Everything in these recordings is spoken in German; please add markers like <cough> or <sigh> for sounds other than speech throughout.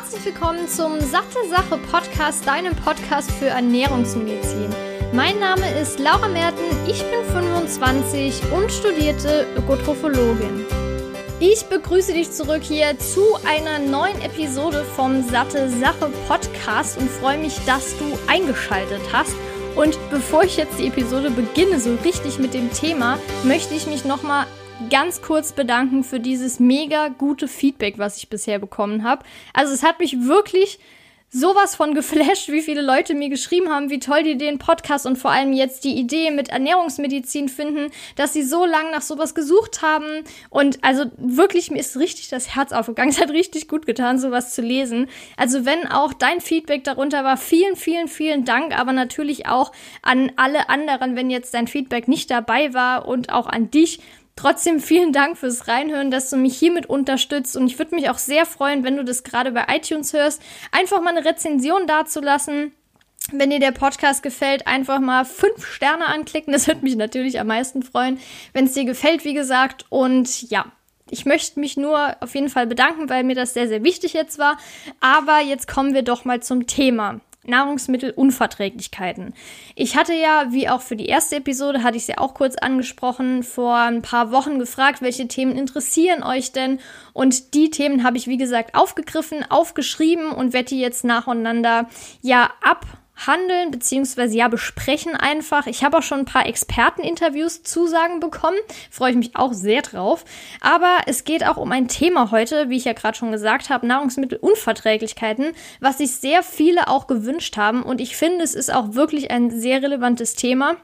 Herzlich willkommen zum Satte Sache Podcast, deinem Podcast für Ernährungsmedizin. Mein Name ist Laura Merten, ich bin 25 und studierte Ökotrophologin. Ich begrüße dich zurück hier zu einer neuen Episode vom Satte Sache Podcast und freue mich, dass du eingeschaltet hast. Und bevor ich jetzt die Episode beginne, so richtig mit dem Thema, möchte ich mich nochmal ganz kurz bedanken für dieses mega gute Feedback, was ich bisher bekommen habe. Also es hat mich wirklich sowas von geflasht, wie viele Leute mir geschrieben haben, wie toll die den Podcast und vor allem jetzt die Idee mit Ernährungsmedizin finden, dass sie so lange nach sowas gesucht haben. Und also wirklich, mir ist richtig das Herz aufgegangen. <laughs> Es hat richtig gut getan, sowas zu lesen. Also wenn auch dein Feedback darunter war, vielen, vielen, vielen Dank, aber natürlich auch an alle anderen, wenn jetzt dein Feedback nicht dabei war und auch an dich Trotzdem vielen Dank fürs Reinhören, dass du mich hiermit unterstützt und ich würde mich auch sehr freuen, wenn du das gerade bei iTunes hörst, einfach mal eine Rezension dazulassen. Wenn dir der Podcast gefällt, einfach mal fünf Sterne anklicken. Das würde mich natürlich am meisten freuen, wenn es dir gefällt, wie gesagt. Und ja, ich möchte mich nur auf jeden Fall bedanken, weil mir das sehr, sehr wichtig jetzt war. Aber jetzt kommen wir doch mal zum Thema. Nahrungsmittelunverträglichkeiten. Ich hatte ja, wie auch für die erste Episode, hatte ich es ja auch kurz angesprochen, vor ein paar Wochen gefragt, welche Themen interessieren euch denn? Und die Themen habe ich, wie gesagt, aufgegriffen, aufgeschrieben und werde die jetzt nacheinander ja ab handeln, beziehungsweise ja besprechen einfach. Ich habe auch schon ein paar Experteninterviews Zusagen bekommen. Freue ich mich auch sehr drauf. Aber es geht auch um ein Thema heute, wie ich ja gerade schon gesagt habe, Nahrungsmittelunverträglichkeiten, was sich sehr viele auch gewünscht haben. Und ich finde, es ist auch wirklich ein sehr relevantes Thema.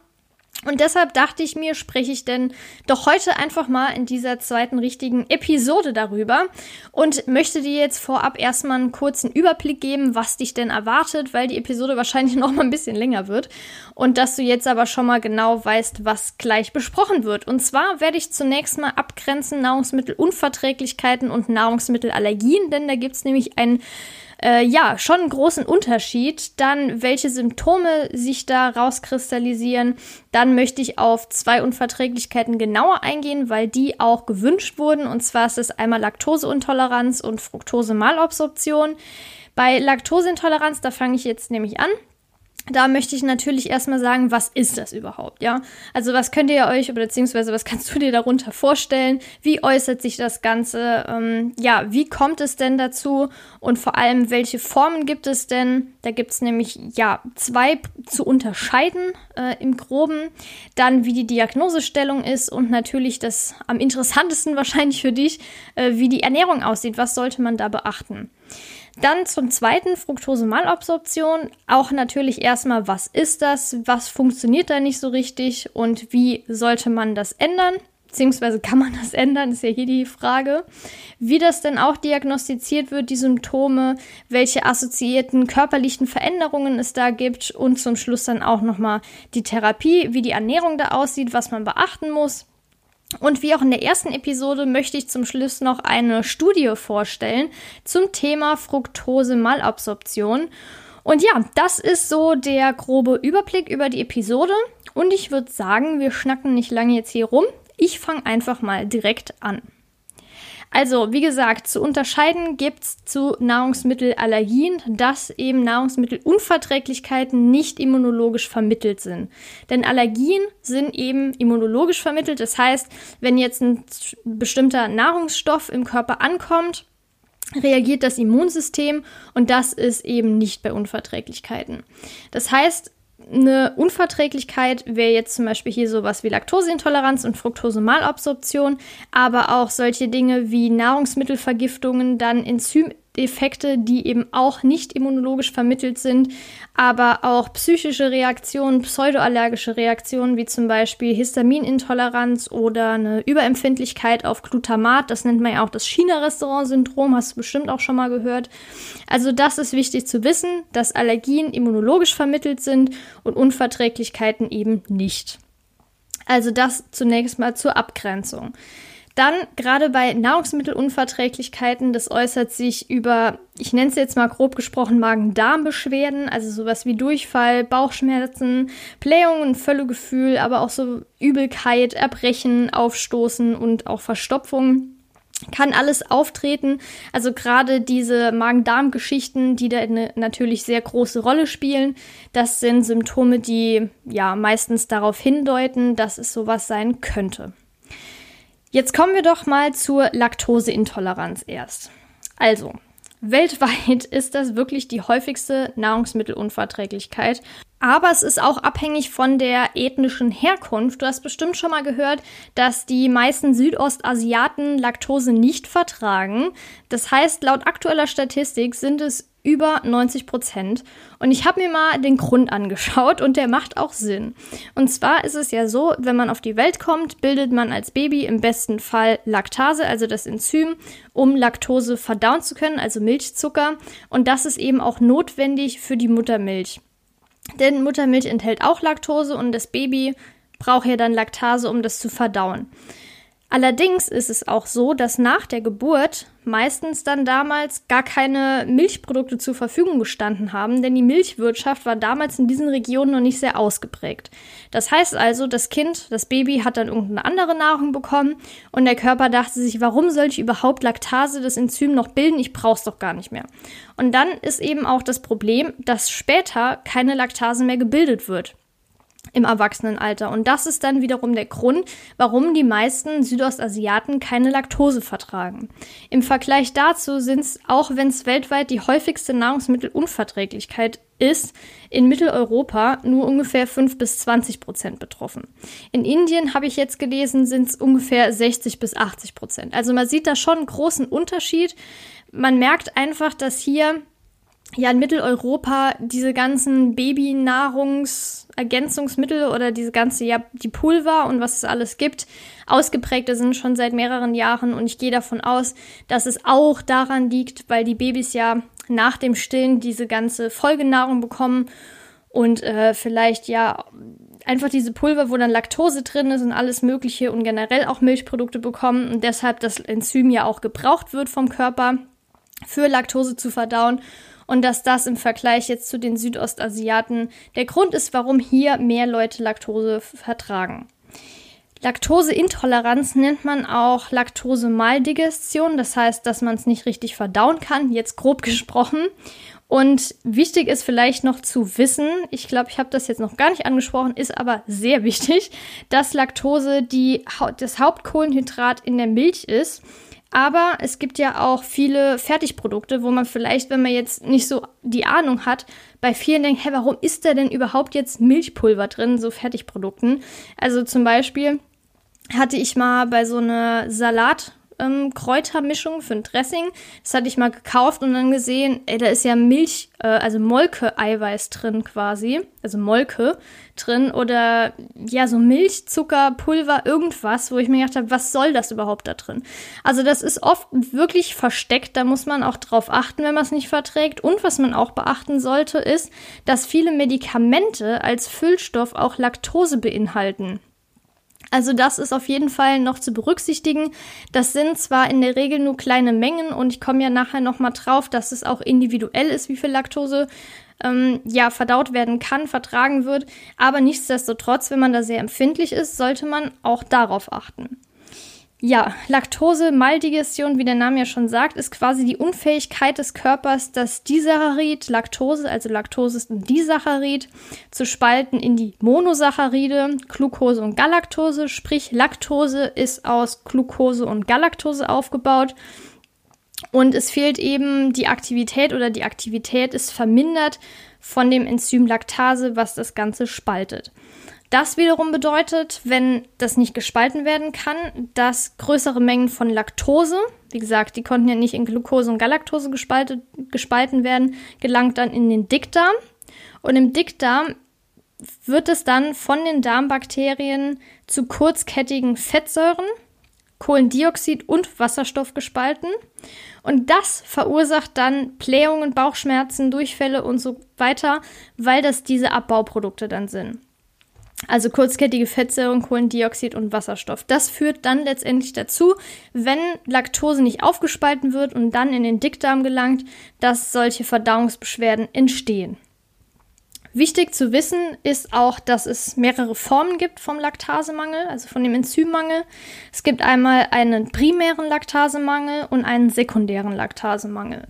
Und deshalb dachte ich mir, spreche ich denn doch heute einfach mal in dieser zweiten richtigen Episode darüber und möchte dir jetzt vorab erstmal einen kurzen Überblick geben, was dich denn erwartet, weil die Episode wahrscheinlich <laughs> noch mal ein bisschen länger wird und dass du jetzt aber schon mal genau weißt, was gleich besprochen wird. Und zwar werde ich zunächst mal abgrenzen Nahrungsmittelunverträglichkeiten und Nahrungsmittelallergien, denn da gibt es nämlich einen äh, ja, schon einen großen Unterschied. Dann, welche Symptome sich da rauskristallisieren. Dann möchte ich auf zwei Unverträglichkeiten genauer eingehen, weil die auch gewünscht wurden. Und zwar ist es einmal Laktoseintoleranz und Fructose-Malabsorption. Bei Laktoseintoleranz, da fange ich jetzt nämlich an da möchte ich natürlich erstmal sagen, was ist das überhaupt, ja? Also was könnt ihr euch, oder beziehungsweise was kannst du dir darunter vorstellen? Wie äußert sich das Ganze? Ähm, ja, wie kommt es denn dazu? Und vor allem, welche Formen gibt es denn? Da gibt es nämlich, ja, zwei zu unterscheiden äh, im Groben. Dann, wie die Diagnosestellung ist und natürlich das am interessantesten <laughs> wahrscheinlich für dich, äh, wie die Ernährung aussieht. Was sollte man da beachten? Dann zum zweiten Fructose-Malabsorption. Auch natürlich erstmal, was ist das? Was funktioniert da nicht so richtig? Und wie sollte man das ändern? Beziehungsweise kann man das ändern, ist ja hier die Frage. Wie das denn auch diagnostiziert wird, die Symptome, welche assoziierten körperlichen Veränderungen es da gibt und zum Schluss dann auch nochmal die Therapie, wie die Ernährung da aussieht, was man beachten muss. Und wie auch in der ersten Episode möchte ich zum Schluss noch eine Studie vorstellen zum Thema Fructose-Malabsorption. Und ja, das ist so der grobe Überblick über die Episode. Und ich würde sagen, wir schnacken nicht lange jetzt hier rum. Ich fange einfach mal direkt an. Also, wie gesagt, zu unterscheiden gibt es zu Nahrungsmittelallergien, dass eben Nahrungsmittelunverträglichkeiten nicht immunologisch vermittelt sind. Denn Allergien sind eben immunologisch vermittelt. Das heißt, wenn jetzt ein bestimmter Nahrungsstoff im Körper ankommt, reagiert das Immunsystem und das ist eben nicht bei Unverträglichkeiten. Das heißt, eine Unverträglichkeit wäre jetzt zum Beispiel hier sowas wie Laktoseintoleranz und Fructosemalabsorption, aber auch solche Dinge wie Nahrungsmittelvergiftungen, dann Enzym Effekte, die eben auch nicht immunologisch vermittelt sind, aber auch psychische Reaktionen, pseudoallergische Reaktionen, wie zum Beispiel Histaminintoleranz oder eine Überempfindlichkeit auf Glutamat. Das nennt man ja auch das China-Restaurant-Syndrom, hast du bestimmt auch schon mal gehört. Also das ist wichtig zu wissen, dass Allergien immunologisch vermittelt sind und Unverträglichkeiten eben nicht. Also das zunächst mal zur Abgrenzung. Dann gerade bei Nahrungsmittelunverträglichkeiten, das äußert sich über, ich nenne es jetzt mal grob gesprochen, Magen-Darm-Beschwerden, also sowas wie Durchfall, Bauchschmerzen, Blähungen, Völlegefühl, aber auch so Übelkeit, Erbrechen, Aufstoßen und auch Verstopfung. kann alles auftreten. Also gerade diese Magen-Darm-Geschichten, die da eine natürlich sehr große Rolle spielen, das sind Symptome, die ja meistens darauf hindeuten, dass es sowas sein könnte. Jetzt kommen wir doch mal zur Laktoseintoleranz erst. Also, weltweit <laughs> ist das wirklich die häufigste Nahrungsmittelunverträglichkeit aber es ist auch abhängig von der ethnischen Herkunft. Du hast bestimmt schon mal gehört, dass die meisten Südostasiaten Laktose nicht vertragen. Das heißt, laut aktueller Statistik sind es über 90 Prozent. Und ich habe mir mal den Grund angeschaut und der macht auch Sinn. Und zwar ist es ja so, wenn man auf die Welt kommt, bildet man als Baby im besten Fall Laktase, also das Enzym, um Laktose verdauen zu können, also Milchzucker. Und das ist eben auch notwendig für die Muttermilch. Denn Muttermilch enthält auch Laktose und das Baby braucht ja dann Laktase, um das zu verdauen. Allerdings ist es auch so, dass nach der Geburt meistens dann damals gar keine Milchprodukte zur Verfügung gestanden haben, denn die Milchwirtschaft war damals in diesen Regionen noch nicht sehr ausgeprägt. Das heißt also, das Kind, das Baby hat dann irgendeine andere Nahrung bekommen und der Körper dachte sich, warum soll ich überhaupt Laktase, das Enzym noch bilden? Ich brauch's doch gar nicht mehr. Und dann ist eben auch das Problem, dass später keine Laktase mehr gebildet wird im Erwachsenenalter. Und das ist dann wiederum der Grund, warum die meisten Südostasiaten keine Laktose vertragen. Im Vergleich dazu sind es, auch wenn es weltweit die häufigste Nahrungsmittelunverträglichkeit ist, in Mitteleuropa nur ungefähr 5 bis 20 Prozent betroffen. In Indien, habe ich jetzt gelesen, sind es ungefähr 60 bis 80 Prozent. Also man sieht da schon einen großen Unterschied. Man merkt einfach, dass hier ja in Mitteleuropa diese ganzen Babynahrungsergänzungsmittel oder diese ganze, ja, die Pulver und was es alles gibt, ausgeprägte sind schon seit mehreren Jahren. Und ich gehe davon aus, dass es auch daran liegt, weil die Babys ja nach dem Stillen diese ganze Folgenahrung bekommen und äh, vielleicht ja einfach diese Pulver, wo dann Laktose drin ist und alles Mögliche und generell auch Milchprodukte bekommen und deshalb das Enzym ja auch gebraucht wird vom Körper für Laktose zu verdauen und dass das im Vergleich jetzt zu den Südostasiaten der Grund ist, warum hier mehr Leute Laktose vertragen. Laktoseintoleranz nennt man auch Laktosemaldigestion, das heißt, dass man es nicht richtig verdauen kann, jetzt grob <laughs> gesprochen. Und wichtig ist vielleicht noch zu wissen, ich glaube, ich habe das jetzt noch gar nicht angesprochen, ist aber sehr wichtig, dass Laktose die, das Hauptkohlenhydrat in der Milch ist aber es gibt ja auch viele Fertigprodukte, wo man vielleicht, wenn man jetzt nicht so die Ahnung hat, bei vielen denkt, hä, warum ist da denn überhaupt jetzt Milchpulver drin, so Fertigprodukten? Also zum Beispiel hatte ich mal bei so einer Salat, ähm, Kräutermischung für ein Dressing. Das hatte ich mal gekauft und dann gesehen, ey, da ist ja Milch, äh, also Molke-Eiweiß drin quasi. Also Molke drin oder ja, so Milch, Zucker, Pulver, irgendwas, wo ich mir gedacht habe, was soll das überhaupt da drin? Also das ist oft wirklich versteckt, da muss man auch drauf achten, wenn man es nicht verträgt. Und was man auch beachten sollte, ist, dass viele Medikamente als Füllstoff auch Laktose beinhalten. Also das ist auf jeden Fall noch zu berücksichtigen. Das sind zwar in der Regel nur kleine Mengen und ich komme ja nachher noch mal drauf, dass es auch individuell ist, wie viel Laktose ähm, ja verdaut werden kann, vertragen wird. Aber nichtsdestotrotz, wenn man da sehr empfindlich ist, sollte man auch darauf achten. Ja, Laktose, Maldigestion, wie der Name ja schon sagt, ist quasi die Unfähigkeit des Körpers, das Disaccharid, Laktose, also Laktose ist ein Disaccharid, zu spalten in die Monosaccharide, Glucose und Galaktose. Sprich, Laktose ist aus Glucose und Galaktose aufgebaut. Und es fehlt eben die Aktivität oder die Aktivität ist vermindert von dem Enzym Laktase, was das Ganze spaltet. Das wiederum bedeutet, wenn das nicht gespalten werden kann, dass größere Mengen von Laktose, wie gesagt, die konnten ja nicht in Glucose und Galaktose gespalten werden, gelangt dann in den Dickdarm. Und im Dickdarm wird es dann von den Darmbakterien zu kurzkettigen Fettsäuren, Kohlendioxid und Wasserstoff gespalten. Und das verursacht dann Blähungen, Bauchschmerzen, Durchfälle und so weiter, weil das diese Abbauprodukte dann sind. Also kurzkettige Fettsäuren, Kohlendioxid und Wasserstoff. Das führt dann letztendlich dazu, wenn Laktose nicht aufgespalten wird und dann in den Dickdarm gelangt, dass solche Verdauungsbeschwerden entstehen. Wichtig zu wissen ist auch, dass es mehrere Formen gibt vom Laktasemangel, also von dem Enzymmangel. Es gibt einmal einen primären Laktasemangel und einen sekundären Laktasemangel.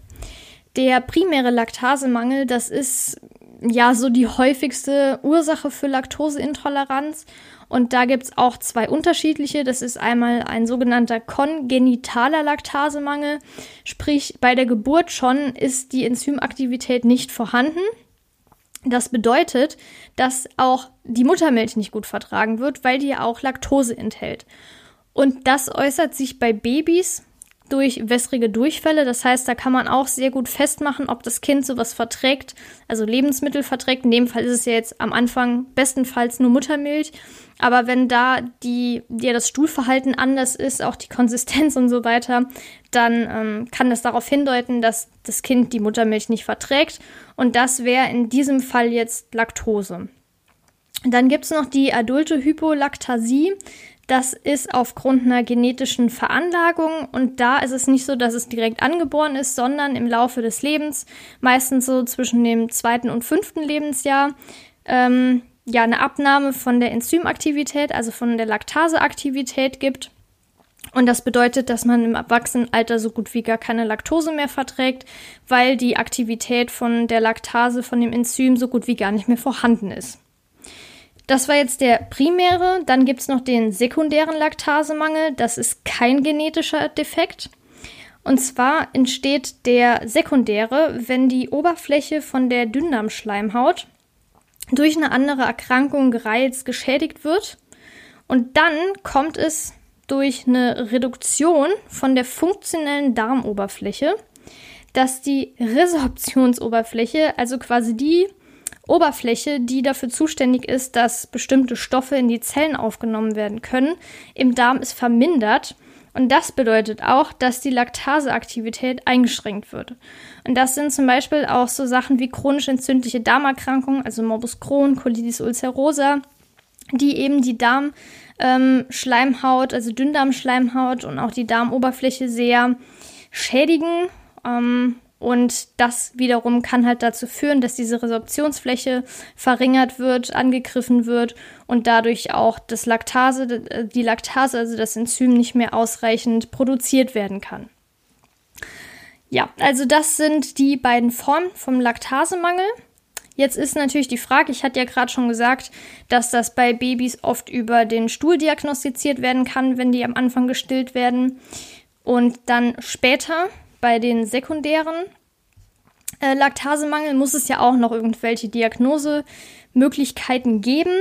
Der primäre Laktasemangel, das ist ja so die häufigste Ursache für Laktoseintoleranz. Und da gibt es auch zwei unterschiedliche. Das ist einmal ein sogenannter kongenitaler Laktasemangel, sprich bei der Geburt schon ist die Enzymaktivität nicht vorhanden. Das bedeutet, dass auch die Muttermilch nicht gut vertragen wird, weil die ja auch Laktose enthält. Und das äußert sich bei Babys durch wässrige Durchfälle. Das heißt, da kann man auch sehr gut festmachen, ob das Kind sowas verträgt, also Lebensmittel verträgt. In dem Fall ist es ja jetzt am Anfang bestenfalls nur Muttermilch. Aber wenn da die, ja, das Stuhlverhalten anders ist, auch die Konsistenz und so weiter, dann ähm, kann das darauf hindeuten, dass das Kind die Muttermilch nicht verträgt. Und das wäre in diesem Fall jetzt Laktose. Dann gibt es noch die adulte Hypolaktasie. Das ist aufgrund einer genetischen Veranlagung und da ist es nicht so, dass es direkt angeboren ist, sondern im Laufe des Lebens, meistens so zwischen dem zweiten und fünften Lebensjahr, ähm, ja eine Abnahme von der Enzymaktivität, also von der Laktaseaktivität gibt. Und das bedeutet, dass man im Erwachsenenalter so gut wie gar keine Laktose mehr verträgt, weil die Aktivität von der Laktase, von dem Enzym so gut wie gar nicht mehr vorhanden ist. Das war jetzt der primäre. Dann gibt es noch den sekundären Laktasemangel. Das ist kein genetischer Defekt. Und zwar entsteht der sekundäre, wenn die Oberfläche von der Dünndarmschleimhaut durch eine andere Erkrankung gereizt, geschädigt wird. Und dann kommt es durch eine Reduktion von der funktionellen Darmoberfläche, dass die Resorptionsoberfläche, also quasi die Oberfläche, die dafür zuständig ist, dass bestimmte Stoffe in die Zellen aufgenommen werden können, im Darm ist vermindert. Und das bedeutet auch, dass die Laktaseaktivität eingeschränkt wird. Und das sind zum Beispiel auch so Sachen wie chronisch entzündliche Darmerkrankungen, also Morbus Crohn, Colitis ulcerosa, die eben die Darmschleimhaut, ähm, also Dünndarmschleimhaut und auch die Darmoberfläche sehr schädigen. Ähm, und das wiederum kann halt dazu führen, dass diese Resorptionsfläche verringert wird, angegriffen wird und dadurch auch das Laktase, die Laktase, also das Enzym, nicht mehr ausreichend produziert werden kann. Ja, also das sind die beiden Formen vom Laktasemangel. Jetzt ist natürlich die Frage, ich hatte ja gerade schon gesagt, dass das bei Babys oft über den Stuhl diagnostiziert werden kann, wenn die am Anfang gestillt werden. Und dann später bei den sekundären äh, Laktasemangel muss es ja auch noch irgendwelche Diagnosemöglichkeiten geben.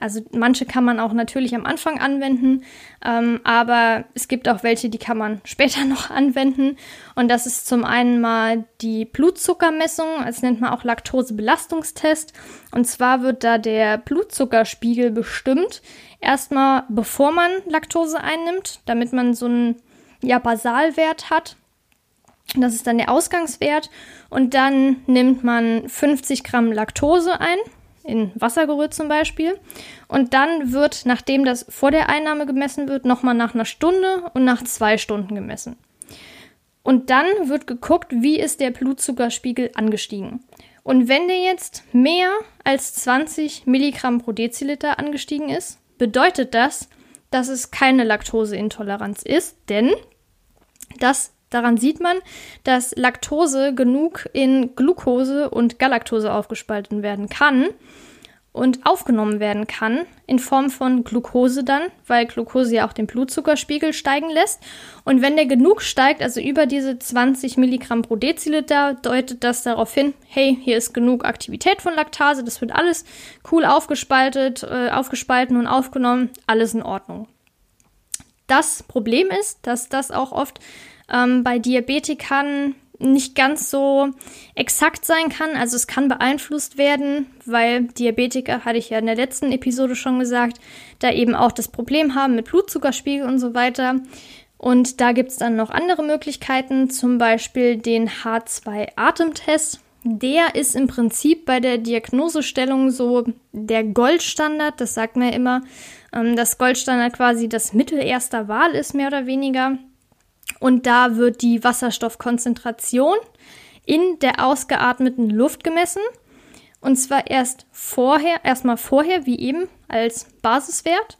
Also manche kann man auch natürlich am Anfang anwenden, ähm, aber es gibt auch welche, die kann man <laughs> später noch anwenden. Und das ist zum einen mal die Blutzuckermessung, das nennt man auch Laktosebelastungstest. Und zwar wird da der Blutzuckerspiegel bestimmt, erstmal bevor man Laktose einnimmt, damit man so einen ja, Basalwert hat. Das ist dann der Ausgangswert. Und dann nimmt man 50 Gramm Laktose ein, in Wasser gerührt zum Beispiel. Und dann wird, nachdem das vor der Einnahme gemessen wird, nochmal nach einer Stunde und nach zwei Stunden gemessen. Und dann wird geguckt, wie ist der Blutzuckerspiegel angestiegen. Und wenn der jetzt mehr als 20 Milligramm pro Deziliter angestiegen ist, bedeutet das, dass es keine Laktoseintoleranz ist, denn das Daran sieht man, dass Laktose genug in Glucose und Galaktose aufgespalten werden kann und aufgenommen werden kann in Form von Glucose dann, weil Glucose ja auch den Blutzuckerspiegel steigen lässt. Und wenn der genug steigt, also über diese 20 Milligramm pro Deziliter, deutet das darauf hin, hey, hier ist genug Aktivität von Laktase, das wird alles cool aufgespaltet, äh, aufgespalten und aufgenommen, alles in Ordnung. Das Problem ist, dass das auch oft ähm, bei Diabetikern nicht ganz so exakt sein kann. Also es kann beeinflusst werden, weil Diabetiker, hatte ich ja in der letzten Episode schon gesagt, da eben auch das Problem haben mit Blutzuckerspiegel und so weiter. Und da gibt es dann noch andere Möglichkeiten, zum Beispiel den H2-Atemtest. Der ist im Prinzip bei der Diagnosestellung so der Goldstandard, das sagt man ja immer, ähm, dass Goldstandard quasi das Mittel erster Wahl ist, mehr oder weniger. Und da wird die Wasserstoffkonzentration in der ausgeatmeten Luft gemessen. Und zwar erst vorher, erstmal vorher, wie eben, als Basiswert.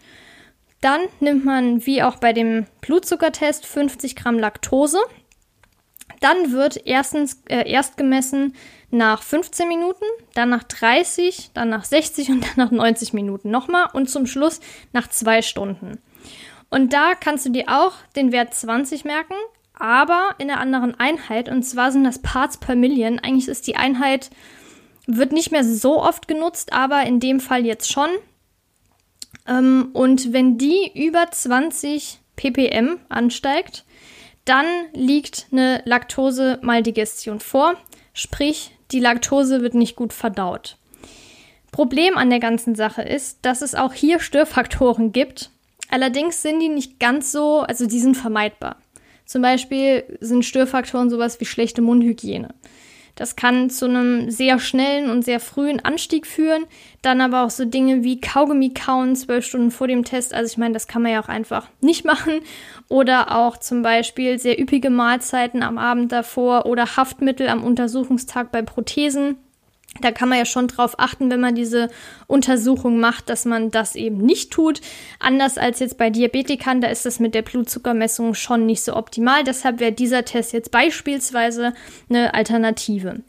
Dann nimmt man, wie auch bei dem Blutzuckertest, 50 Gramm Laktose. Dann wird erstens äh, erst gemessen nach 15 Minuten, dann nach 30, dann nach 60 und dann nach 90 Minuten nochmal und zum Schluss nach zwei Stunden. Und da kannst du dir auch den Wert 20 merken, aber in einer anderen Einheit und zwar sind das Parts per Million. Eigentlich ist die Einheit, wird nicht mehr so oft genutzt, aber in dem Fall jetzt schon. Ähm, und wenn die über 20 ppm ansteigt, dann liegt eine Laktose-Maldigestion vor, sprich die Laktose wird nicht gut verdaut. Problem an der ganzen Sache ist, dass es auch hier Störfaktoren gibt. Allerdings sind die nicht ganz so, also die sind vermeidbar. Zum Beispiel sind Störfaktoren sowas wie schlechte Mundhygiene. Das kann zu einem sehr schnellen und sehr frühen Anstieg führen. Dann aber auch so Dinge wie Kaugummi kauen zwölf Stunden vor dem Test. Also ich meine, das kann man ja auch einfach nicht machen. Oder auch zum Beispiel sehr üppige Mahlzeiten am Abend davor oder Haftmittel am Untersuchungstag bei Prothesen. Da kann man ja schon drauf achten, wenn man diese Untersuchung macht, dass man das eben nicht tut. Anders als jetzt bei Diabetikern, da ist das mit der Blutzuckermessung schon nicht so optimal. Deshalb wäre dieser Test jetzt beispielsweise eine Alternative.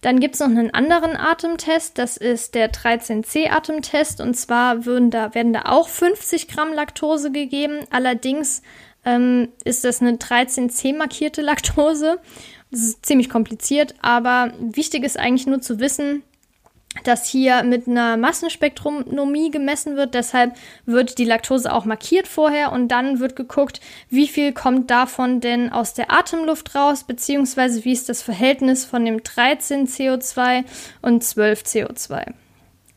Dann gibt es noch einen anderen Atemtest, das ist der 13C-Atemtest. Und zwar würden da, werden da auch 50 Gramm Laktose gegeben. Allerdings ähm, ist das eine 13C markierte Laktose. Das ist ziemlich kompliziert, aber wichtig ist eigentlich nur zu wissen, dass hier mit einer Massenspektronomie gemessen wird. Deshalb wird die Laktose auch markiert vorher und dann wird geguckt, wie viel kommt davon denn aus der Atemluft raus, beziehungsweise wie ist das Verhältnis von dem 13 CO2 und 12 CO2.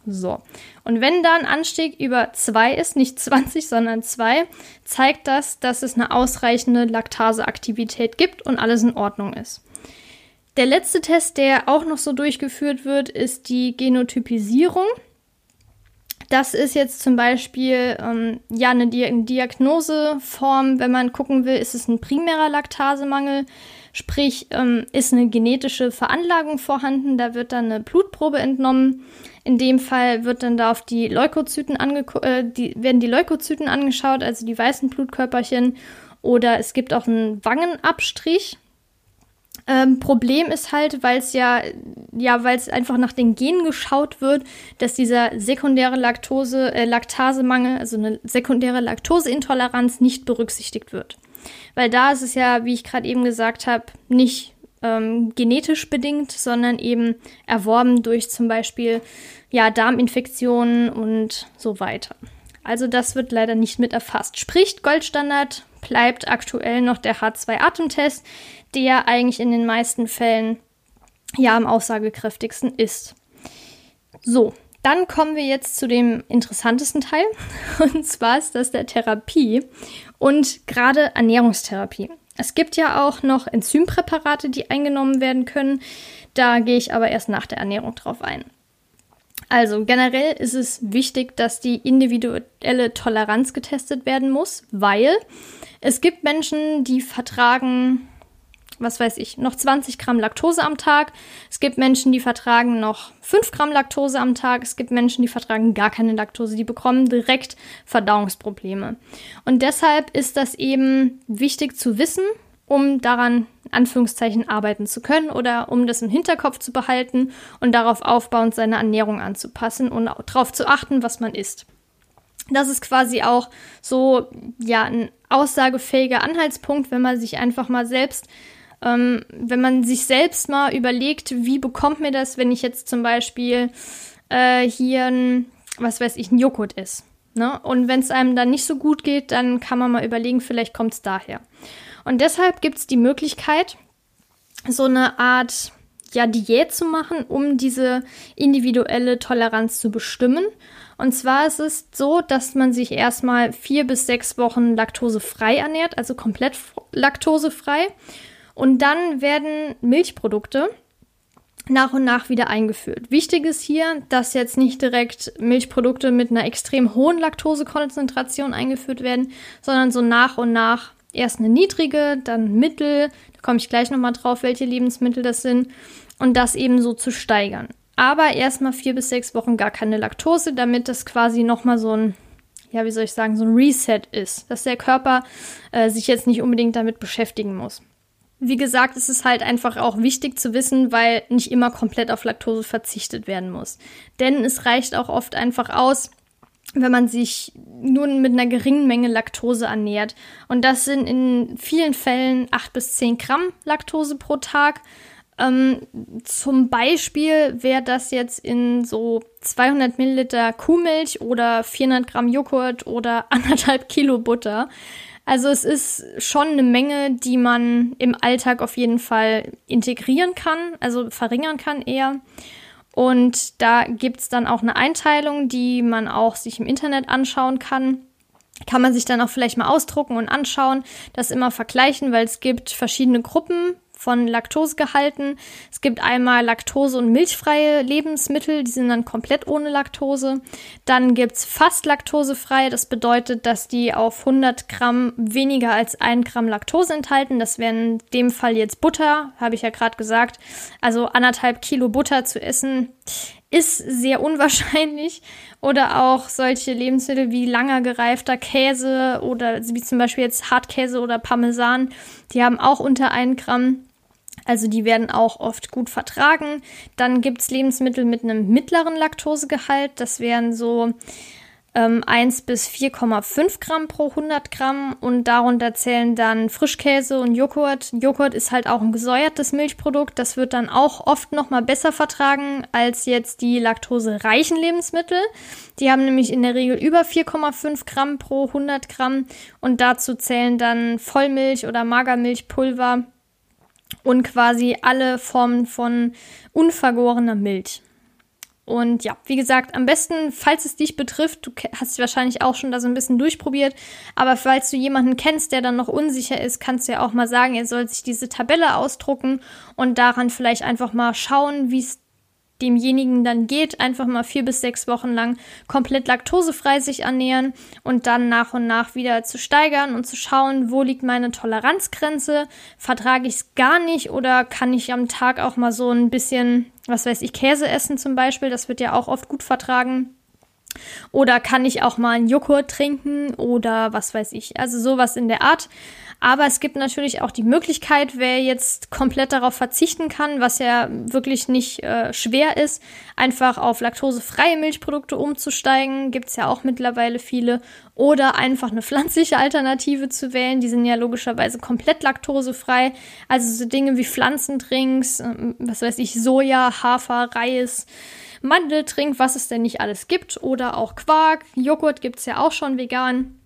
So. Und wenn da ein Anstieg über 2 ist, nicht 20, sondern 2, zeigt das, dass es eine ausreichende Laktaseaktivität gibt und alles in Ordnung ist. Der letzte Test, der auch noch so durchgeführt wird, ist die Genotypisierung. Das ist jetzt zum Beispiel ähm, ja eine Diagnoseform, wenn man gucken will, ist es ein primärer Laktasemangel, sprich ähm, ist eine genetische Veranlagung vorhanden, da wird dann eine Blutprobe entnommen. In dem Fall wird dann da auf die Leukozyten äh, die, werden die Leukozyten angeschaut, also die weißen Blutkörperchen. Oder es gibt auch einen Wangenabstrich. Ähm, Problem ist halt, weil es ja, ja, weil es einfach nach den Genen geschaut wird, dass dieser sekundäre Laktose, äh, Laktasemangel, also eine sekundäre Laktoseintoleranz nicht berücksichtigt wird. Weil da ist es ja, wie ich gerade eben gesagt habe, nicht ähm, genetisch bedingt, sondern eben erworben durch zum Beispiel ja, Darminfektionen und so weiter. Also das wird leider nicht mit erfasst. Sprich, Goldstandard bleibt aktuell noch der H2-Atemtest, der eigentlich in den meisten Fällen ja am aussagekräftigsten ist. So, dann kommen wir jetzt zu dem interessantesten Teil. <laughs> Und zwar ist das der Therapie und gerade Ernährungstherapie. Es gibt ja auch noch Enzympräparate, die eingenommen werden können. Da gehe ich aber erst nach der Ernährung drauf ein. Also generell ist es wichtig, dass die individuelle Toleranz getestet werden muss, weil es gibt Menschen, die vertragen, was weiß ich, noch 20 Gramm Laktose am Tag. Es gibt Menschen, die vertragen noch 5 Gramm Laktose am Tag. Es gibt Menschen, die vertragen gar keine Laktose. Die bekommen direkt Verdauungsprobleme. Und deshalb ist das eben wichtig zu wissen, um daran in Anführungszeichen arbeiten zu können oder um das im Hinterkopf zu behalten und darauf aufbauend seine Ernährung anzupassen und darauf zu achten, was man isst. Das ist quasi auch so, ja, ein aussagefähiger Anhaltspunkt, wenn man sich einfach mal selbst, ähm, wenn man sich selbst mal überlegt, wie bekommt mir das, wenn ich jetzt zum Beispiel äh, hier ein, was weiß ich, ein Joghurt esse. Ne? Und wenn es einem dann nicht so gut geht, dann kann man mal überlegen, vielleicht kommt es daher. Und deshalb gibt es die Möglichkeit, so eine Art ja, Diät zu machen, um diese individuelle Toleranz zu bestimmen. Und zwar ist es so, dass man sich erstmal vier bis sechs Wochen laktosefrei ernährt, also komplett laktosefrei. Und dann werden Milchprodukte nach und nach wieder eingeführt. Wichtig ist hier, dass jetzt nicht direkt Milchprodukte mit einer extrem hohen Laktosekonzentration eingeführt werden, sondern so nach und nach erst eine niedrige, dann mittel, da komme ich gleich nochmal drauf, welche Lebensmittel das sind, und das eben so zu steigern. aber erstmal vier bis sechs Wochen gar keine Laktose, damit das quasi nochmal so ein, ja, wie soll ich sagen, so ein Reset ist, dass der Körper äh, sich jetzt nicht unbedingt damit beschäftigen muss. Wie gesagt, es ist halt einfach auch wichtig zu wissen, weil nicht immer komplett auf Laktose verzichtet werden muss. Denn es reicht auch oft einfach aus, wenn man sich nur mit einer geringen Menge Laktose ernährt. Und das sind in vielen Fällen 8 bis 10 Gramm Laktose pro Tag. Ähm, zum Beispiel wäre das jetzt in so 200 Milliliter Kuhmilch oder 400 Gramm Joghurt oder <laughs> anderthalb Kilo Butter. Also es ist schon eine Menge, die man im Alltag auf jeden Fall integrieren kann, also verringern kann eher. Und da gibt's dann auch eine Einteilung, die man auch sich im Internet anschauen kann kann man sich dann auch vielleicht mal ausdrucken und anschauen, das immer vergleichen, weil es gibt verschiedene Gruppen von Laktosegehalten. Es gibt einmal laktose- und milchfreie Lebensmittel, die sind dann komplett ohne Laktose. Dann gibt es fast laktosefrei, das bedeutet, dass die auf 100 Gramm weniger als 1 Gramm Laktose enthalten. Das wäre in dem Fall jetzt Butter, habe ich ja gerade gesagt. Also anderthalb Kilo Butter zu essen ist sehr unwahrscheinlich. Oder auch solche Lebensmittel wie langer gereifter Käse oder wie zum Beispiel jetzt Hartkäse oder Parmesan, die haben auch unter 1 Gramm. Also die werden auch oft gut vertragen. Dann gibt es Lebensmittel mit einem mittleren Laktosegehalt. Das wären so ähm, 1 bis 4,5 Gramm pro 100 Gramm. Und darunter zählen dann Frischkäse und Joghurt. Joghurt ist halt auch ein gesäuertes Milchprodukt. Das wird dann auch oft noch mal besser vertragen als jetzt die laktosereichen Lebensmittel. Die haben nämlich in der Regel über 4,5 Gramm pro 100 Gramm. Und dazu zählen dann Vollmilch oder Magermilchpulver und quasi alle Formen von unvergorener Milch. Und ja, wie gesagt, am besten, falls es dich betrifft, du hast wahrscheinlich auch schon da so ein bisschen durchprobiert, aber falls du jemanden kennst, der dann noch unsicher ist, kannst du ja auch mal sagen, er soll sich diese Tabelle ausdrucken und daran vielleicht einfach mal schauen, wie es demjenigen dann geht, einfach mal vier bis sechs Wochen lang komplett laktosefrei sich ernähren und dann nach und nach wieder zu steigern und zu schauen, wo liegt meine Toleranzgrenze, vertrage ich es gar nicht oder kann ich am Tag auch mal so ein bisschen, was weiß ich, Käse essen zum Beispiel, das wird ja auch oft gut vertragen. Oder kann ich auch mal einen Joghurt trinken oder was weiß ich. Also sowas in der Art. Aber es gibt natürlich auch die Möglichkeit, wer jetzt komplett darauf verzichten kann, was ja wirklich nicht äh, schwer ist, einfach auf laktosefreie Milchprodukte umzusteigen. Gibt es ja auch mittlerweile viele. Oder einfach eine <laughs> pflanzliche Alternative zu wählen. Die sind ja logischerweise komplett laktosefrei. Also so Dinge wie Pflanzendrinks, äh, was weiß ich, Soja, Hafer, Reis. Mandeltrink, was es denn nicht alles gibt. Oder auch Quark. Joghurt gibt es ja auch schon vegan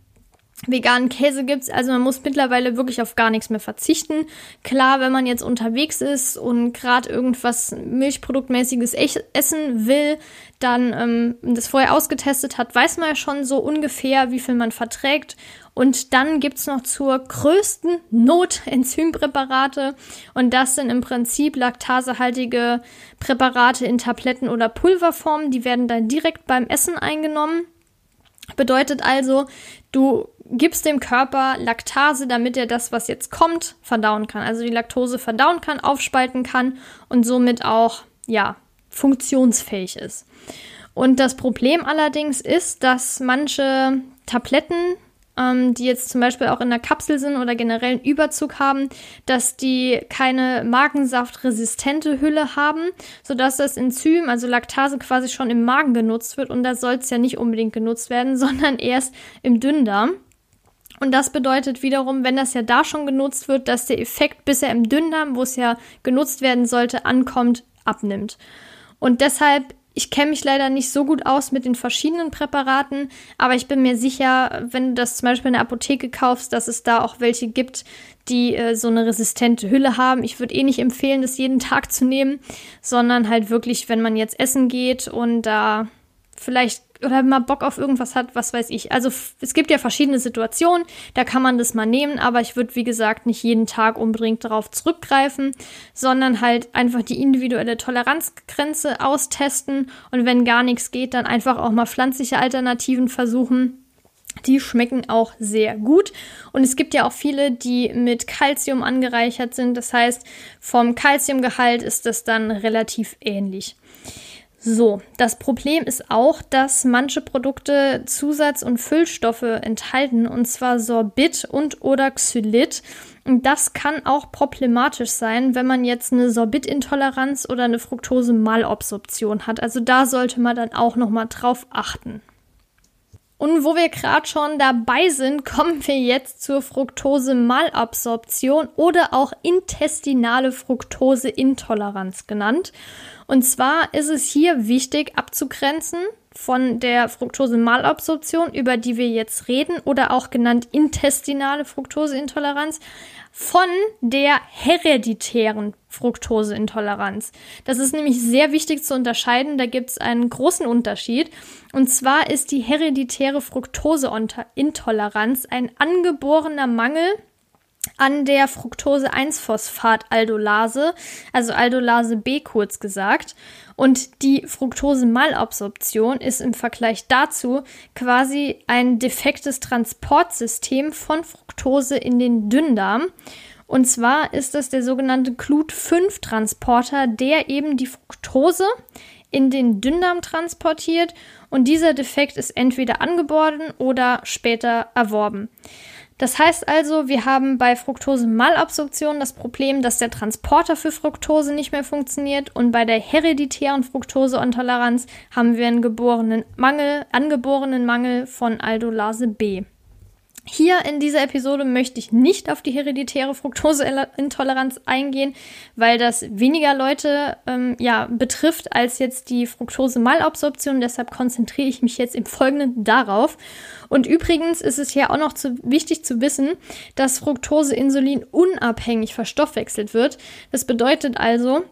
veganen Käse gibt's. Also man muss mittlerweile wirklich auf gar nichts mehr verzichten. Klar, wenn man jetzt unterwegs ist und gerade irgendwas Milchproduktmäßiges essen will, dann ähm, das vorher ausgetestet hat, weiß man ja schon so ungefähr, wie viel man verträgt. Und dann gibt's noch zur größten Not <laughs> Enzympräparate. Und das sind im Prinzip laktasehaltige Präparate in Tabletten- oder Pulverform. Die werden dann direkt beim Essen eingenommen. Bedeutet also, du gibst dem Körper Laktase, damit er das, was jetzt kommt, verdauen kann. Also die Laktose verdauen kann, aufspalten kann und somit auch, ja, funktionsfähig ist. Und das Problem allerdings ist, dass manche Tabletten, ähm, die jetzt zum Beispiel auch in der Kapsel sind oder generell einen Überzug haben, dass die keine magensaftresistente Hülle haben, sodass das Enzym, also Laktase, quasi schon im Magen genutzt wird. Und da soll es ja nicht unbedingt genutzt werden, <laughs> sondern erst im Dünndarm. Und das bedeutet wiederum, wenn das ja da schon genutzt wird, dass der Effekt, bis er im Dünndarm, wo es ja genutzt werden sollte, ankommt, abnimmt. Und deshalb, ich kenne mich leider nicht so gut aus mit den verschiedenen Präparaten, aber ich bin mir sicher, wenn du das zum Beispiel in der Apotheke kaufst, dass es da auch welche gibt, die äh, so eine resistente Hülle haben. Ich würde eh nicht empfehlen, das jeden <laughs> Tag zu nehmen, sondern halt wirklich, wenn man jetzt essen geht und da vielleicht oder mal Bock auf irgendwas hat, was weiß ich. Also es gibt ja verschiedene Situationen, da kann man das mal nehmen, aber ich würde, wie gesagt, nicht jeden Tag unbedingt darauf zurückgreifen, sondern halt einfach die individuelle Toleranzgrenze austesten und wenn gar nichts geht, dann einfach auch mal pflanzliche Alternativen versuchen. Die schmecken auch sehr gut. Und es gibt ja auch viele, die mit Calcium angereichert sind. Das heißt, vom Calciumgehalt ist das dann relativ ähnlich. So, das Problem ist auch, dass manche Produkte Zusatz- und Füllstoffe enthalten, und zwar Sorbit und oder Xylit. Und das kann auch problematisch sein, wenn man jetzt eine Sorbitintoleranz oder eine Fructose-Malabsorption hat. Also da sollte man dann auch nochmal drauf achten. Und wo wir gerade schon dabei sind, kommen wir jetzt zur Fructose-Malabsorption oder auch intestinale Fructoseintoleranz genannt. Und zwar ist es hier wichtig abzugrenzen von der Fructose-Malabsorption, über die wir jetzt reden, oder auch genannt intestinale Fructoseintoleranz, von der hereditären Fructoseintoleranz. Das ist nämlich sehr wichtig zu unterscheiden. Da gibt es einen großen Unterschied. Und zwar ist die hereditäre Fructoseintoleranz ein angeborener Mangel an der Fructose-1-Phosphat-Aldolase, also Aldolase B kurz gesagt. Und die Fructose-Malabsorption ist im Vergleich dazu quasi ein defektes Transportsystem von Fructose in den Dünndarm. Und zwar ist das der sogenannte Clut-5-Transporter, der eben die Fructose in den Dünndarm transportiert und dieser Defekt ist entweder angeboren oder später erworben. Das heißt also, wir haben bei Fructose-Malabsorption das Problem, dass der Transporter für Fructose nicht mehr funktioniert und bei der hereditären Fructoseintoleranz haben wir einen geborenen Mangel, angeborenen Mangel von Aldolase B. Hier in dieser Episode möchte ich nicht auf die hereditäre Fructoseintoleranz eingehen, weil das weniger Leute ähm, ja, betrifft als jetzt die Fructose-Malabsorption. Deshalb konzentriere ich mich jetzt im Folgenden darauf. Und übrigens ist es hier auch noch zu, wichtig zu wissen, dass Fructose Insulin unabhängig verstoffwechselt wird. Das bedeutet also,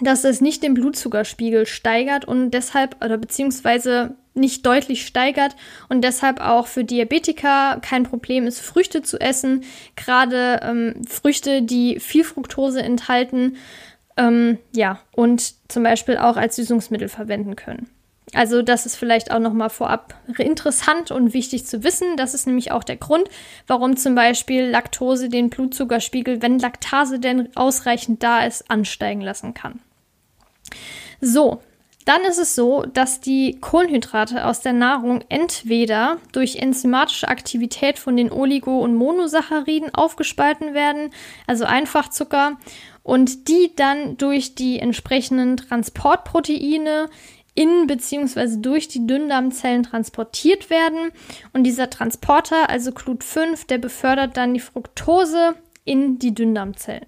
dass es nicht den Blutzuckerspiegel steigert und deshalb oder beziehungsweise nicht deutlich steigert und deshalb auch für Diabetiker kein Problem ist, Früchte zu essen. Gerade ähm, Früchte, die viel Fructose enthalten, ähm, ja, und zum Beispiel auch als Süßungsmittel verwenden können. Also das ist vielleicht auch nochmal vorab interessant und wichtig zu wissen. Das ist nämlich auch der Grund, warum zum Beispiel Laktose den Blutzuckerspiegel, wenn Laktase denn ausreichend da ist, ansteigen lassen kann. So, dann ist es so, dass die Kohlenhydrate aus der Nahrung entweder durch enzymatische Aktivität von den Oligo- und Monosacchariden aufgespalten werden, also Einfachzucker, und die dann durch die entsprechenden Transportproteine in bzw. durch die Dünndarmzellen transportiert werden. Und dieser Transporter, also Clut5, der befördert dann die Fructose in die Dünndarmzellen.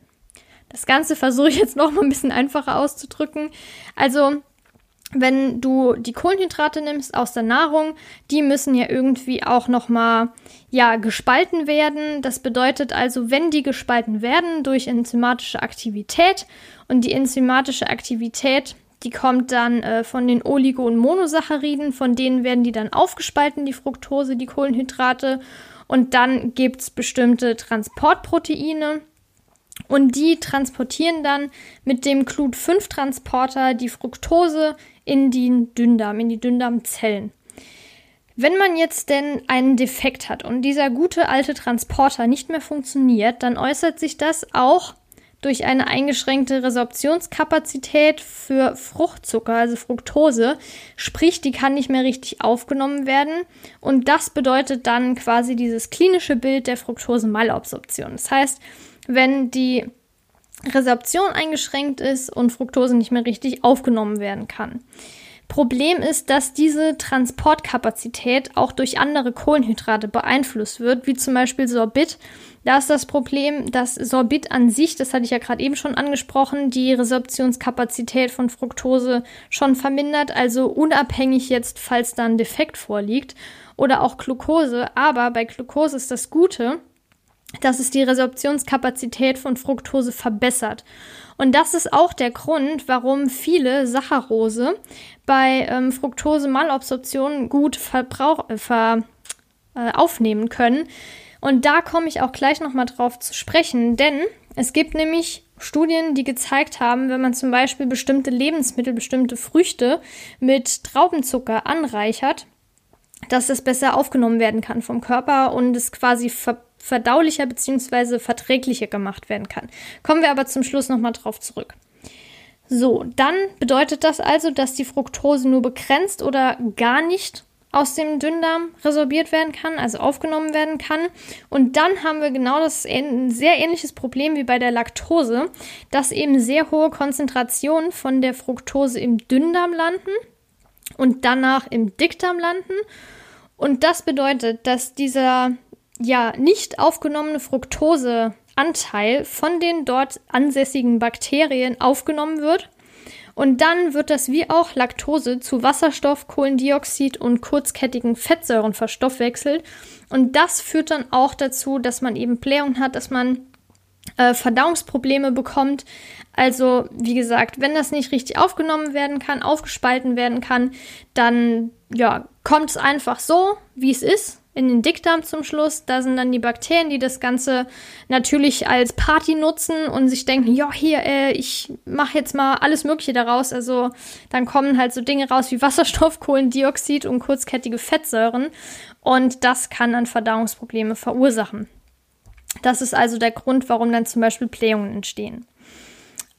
Das Ganze versuche ich jetzt noch mal ein bisschen einfacher auszudrücken. Also wenn du die Kohlenhydrate nimmst aus der Nahrung, die müssen ja irgendwie auch noch mal ja gespalten werden. Das bedeutet also, wenn die gespalten werden durch enzymatische Aktivität und die enzymatische Aktivität, die kommt dann äh, von den Oligo- und Monosacchariden, von denen werden die dann aufgespalten, die Fructose, die Kohlenhydrate und dann gibt es bestimmte Transportproteine und die transportieren dann mit dem Clut5-Transporter die Fructose in den Dünndarm, in die Dünndarmzellen. Wenn man jetzt denn einen Defekt hat und dieser gute alte Transporter nicht mehr funktioniert, dann äußert sich das auch durch eine eingeschränkte Resorptionskapazität für Fruchtzucker, also Fructose, sprich, die kann nicht mehr richtig aufgenommen werden und das bedeutet dann quasi dieses klinische Bild der Fructose-Malabsorption. Das heißt, wenn die Resorption eingeschränkt ist und Fructose nicht mehr richtig aufgenommen werden kann. Problem ist, dass diese Transportkapazität auch durch andere Kohlenhydrate beeinflusst wird, wie zum Beispiel Sorbit. Da ist das Problem, dass Sorbit an sich, das hatte ich ja gerade eben schon angesprochen, die Resorptionskapazität von Fructose schon vermindert, also unabhängig jetzt, falls da ein Defekt vorliegt. Oder auch Glucose. Aber bei Glucose ist das Gute, dass es die Resorptionskapazität von Fructose verbessert. Und das ist auch der Grund, warum viele Saccharose bei ähm, Fructose-Malabsorption gut verbrauch, äh, ver, äh, aufnehmen können. Und da komme ich auch gleich nochmal drauf zu sprechen, denn es gibt nämlich Studien, die gezeigt haben, wenn man zum Beispiel bestimmte Lebensmittel, bestimmte Früchte mit Traubenzucker anreichert, dass es besser aufgenommen werden kann vom Körper und es quasi ver verdaulicher bzw. verträglicher gemacht werden kann. Kommen wir aber zum Schluss nochmal drauf zurück. So, dann bedeutet das also, dass die Fructose nur begrenzt oder gar nicht aus dem Dünndarm resorbiert werden kann, also aufgenommen werden kann. Und dann haben wir genau das ein sehr ähnliches Problem wie bei der Laktose, dass eben sehr hohe Konzentrationen von der Fructose im Dünndarm landen und danach im Dickdarm landen. Und das bedeutet, dass dieser ja nicht aufgenommene Fructoseanteil von den dort ansässigen Bakterien aufgenommen wird und dann wird das wie auch Laktose zu Wasserstoff, Kohlendioxid und kurzkettigen Fettsäuren verstoffwechselt. Und das führt dann auch dazu, dass man eben Blähungen hat, dass man äh, Verdauungsprobleme bekommt. Also, wie gesagt, wenn das nicht richtig aufgenommen werden kann, aufgespalten werden kann, dann ja, kommt es einfach so, wie es ist in den Dickdarm zum Schluss. Da sind dann die Bakterien, die das Ganze natürlich als Party nutzen und sich denken, ja, hier, äh, ich mache jetzt mal alles Mögliche daraus. Also dann kommen halt so Dinge raus wie Wasserstoff, Kohlendioxid und kurzkettige Fettsäuren. Und das kann dann Verdauungsprobleme verursachen. Das ist also der Grund, warum dann zum Beispiel Blähungen entstehen.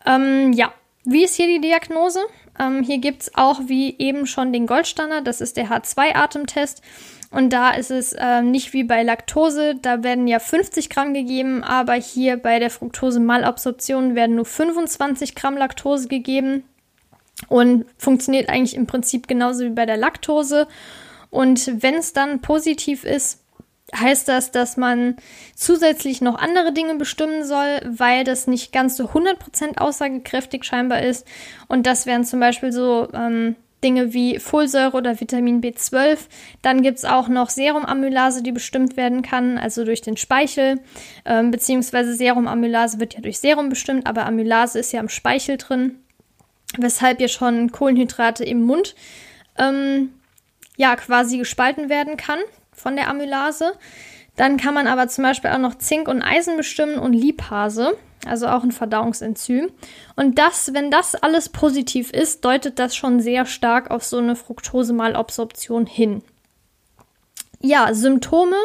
Ähm, ja, wie ist hier die Diagnose? Ähm, hier gibt es auch wie eben schon den Goldstandard, das ist der H2-Atemtest. Und da ist es äh, nicht wie bei Laktose, da werden ja 50 Gramm gegeben, aber hier bei der Fructose-Malabsorption werden nur 25 Gramm Laktose gegeben und funktioniert eigentlich im Prinzip genauso wie bei der Laktose. Und wenn es dann positiv ist, heißt das, dass man zusätzlich noch andere Dinge bestimmen soll, weil das nicht ganz so 100% aussagekräftig scheinbar ist. Und das wären zum Beispiel so ähm, Dinge wie Folsäure oder Vitamin B12. Dann gibt es auch noch Serumamylase, die bestimmt werden kann, also durch den Speichel. Ähm, beziehungsweise Serumamylase wird ja durch Serum bestimmt, aber Amylase ist ja im Speichel drin, weshalb ja schon Kohlenhydrate im Mund ähm, ja quasi gespalten werden kann von der Amylase. Dann kann man aber zum Beispiel auch noch Zink und Eisen bestimmen und Lipase also auch ein Verdauungsenzym. Und das, wenn das alles positiv ist, deutet das schon sehr stark auf so eine Fructosemalabsorption hin. Ja, Symptome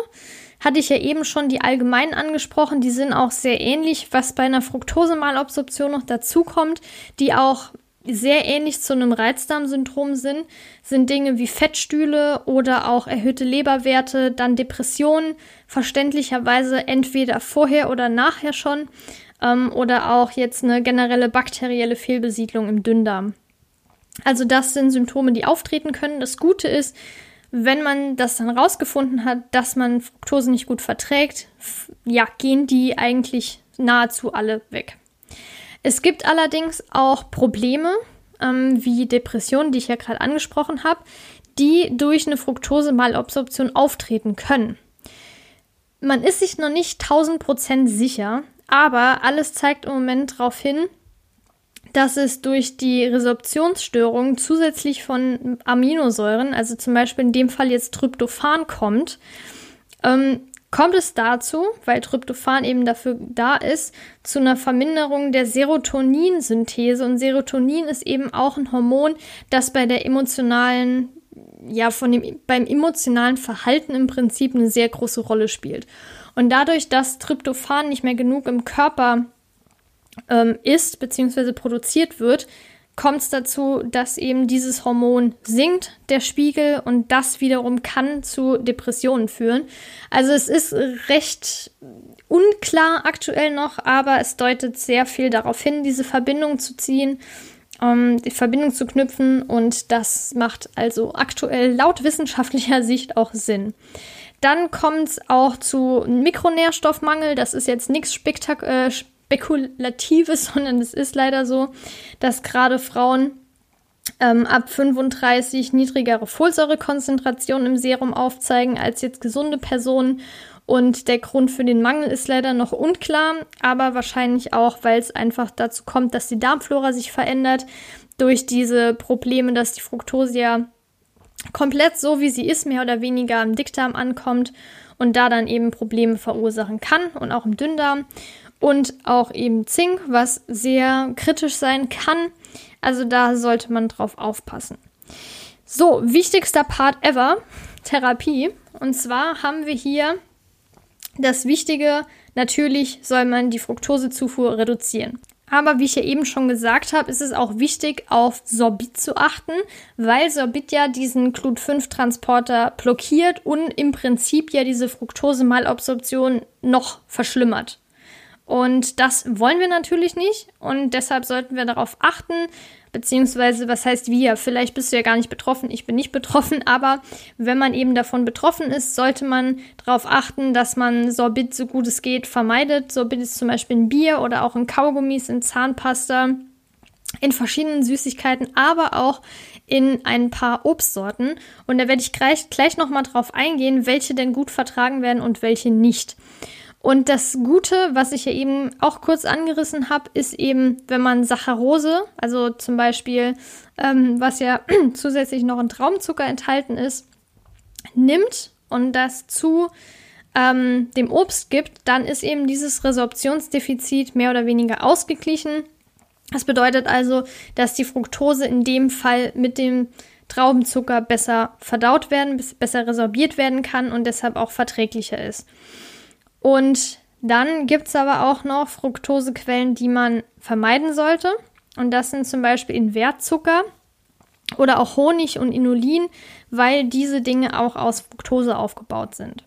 hatte ich ja eben schon die allgemeinen angesprochen, die sind auch sehr ähnlich, was bei einer Fructosemalabsorption noch dazu kommt, die auch sehr ähnlich zu einem Reizdarmsyndrom sind, sind Dinge wie Fettstühle oder auch erhöhte Leberwerte, dann Depressionen, verständlicherweise entweder vorher oder nachher schon, ähm, oder auch jetzt eine generelle bakterielle Fehlbesiedlung im Dünndarm. Also das sind Symptome, die auftreten können. Das Gute ist, wenn man das dann rausgefunden hat, dass man Fructose nicht gut verträgt, ja, gehen die eigentlich nahezu alle weg. Es gibt allerdings auch Probleme, ähm, wie Depressionen, die ich ja gerade angesprochen habe, die durch eine Fructose-Malabsorption auftreten können. Man ist sich noch nicht 1000% sicher, aber alles zeigt im Moment darauf hin, dass es durch die Resorptionsstörung zusätzlich von Aminosäuren, also zum Beispiel in dem Fall jetzt Tryptophan kommt, ähm, kommt es dazu, weil Tryptophan eben dafür da ist, zu einer Verminderung der Serotoninsynthese. Und Serotonin ist eben auch ein Hormon, das bei der emotionalen, ja, von dem, beim emotionalen Verhalten im Prinzip eine sehr große Rolle spielt. Und dadurch, dass Tryptophan nicht mehr genug im Körper ähm, ist bzw. produziert wird, kommt es dazu, dass eben dieses Hormon sinkt, der Spiegel, und das wiederum kann zu Depressionen führen. Also es ist recht unklar aktuell noch, aber es deutet sehr viel darauf hin, diese Verbindung zu ziehen, ähm, die Verbindung zu knüpfen und das macht also aktuell laut wissenschaftlicher <laughs> Sicht auch Sinn. Dann kommt es auch zu Mikronährstoffmangel. Das ist jetzt nichts Spektak äh, Spekulatives, <laughs> sondern es ist leider so, dass gerade Frauen ähm, ab 35 niedrigere Folsäurekonzentrationen im Serum aufzeigen als jetzt gesunde Personen. Und der Grund für den Mangel ist leider noch unklar, aber wahrscheinlich auch, weil es einfach dazu kommt, dass die Darmflora sich verändert durch diese Probleme, dass die Fructose ja komplett so, wie sie ist, mehr oder weniger im Dickdarm ankommt und da dann eben Probleme verursachen kann und auch im Dünndarm. Und auch eben Zink, was sehr kritisch sein kann. Also da sollte man drauf aufpassen. So, wichtigster Part ever, <laughs> Therapie. Und zwar haben wir hier das Wichtige, natürlich soll man die Fructosezufuhr reduzieren. Aber wie ich ja eben schon gesagt habe, ist es auch wichtig, auf Sorbit zu achten, weil Sorbit ja diesen Glut-5-Transporter blockiert und im Prinzip ja diese Fructose-Malabsorption noch verschlimmert. Und das wollen wir natürlich nicht und deshalb sollten wir darauf achten, beziehungsweise was heißt wir? Vielleicht bist du ja gar nicht betroffen, ich bin nicht betroffen, aber wenn man eben davon betroffen ist, sollte man darauf achten, dass man Sorbit so gut es geht vermeidet. Sorbit ist zum Beispiel in Bier oder auch in Kaugummis, in Zahnpasta, in verschiedenen Süßigkeiten, aber auch in ein paar Obstsorten. Und da werde ich gleich, gleich nochmal drauf eingehen, welche denn gut vertragen werden und welche nicht. Und das Gute, was ich ja eben auch kurz angerissen habe, ist eben, wenn man Saccharose, also zum Beispiel, ähm, was ja <clears throat> zusätzlich noch in Traumzucker enthalten ist, nimmt und das zu ähm, dem Obst gibt, dann ist eben dieses Resorptionsdefizit mehr oder weniger ausgeglichen. Das bedeutet also, dass die Fructose in dem Fall mit dem Traubenzucker besser verdaut werden, besser resorbiert werden kann und deshalb auch verträglicher ist. Und dann gibt es aber auch noch Fructosequellen, die man vermeiden sollte. Und das sind zum Beispiel Invertzucker oder auch Honig und Inulin, weil diese Dinge auch aus Fructose aufgebaut sind.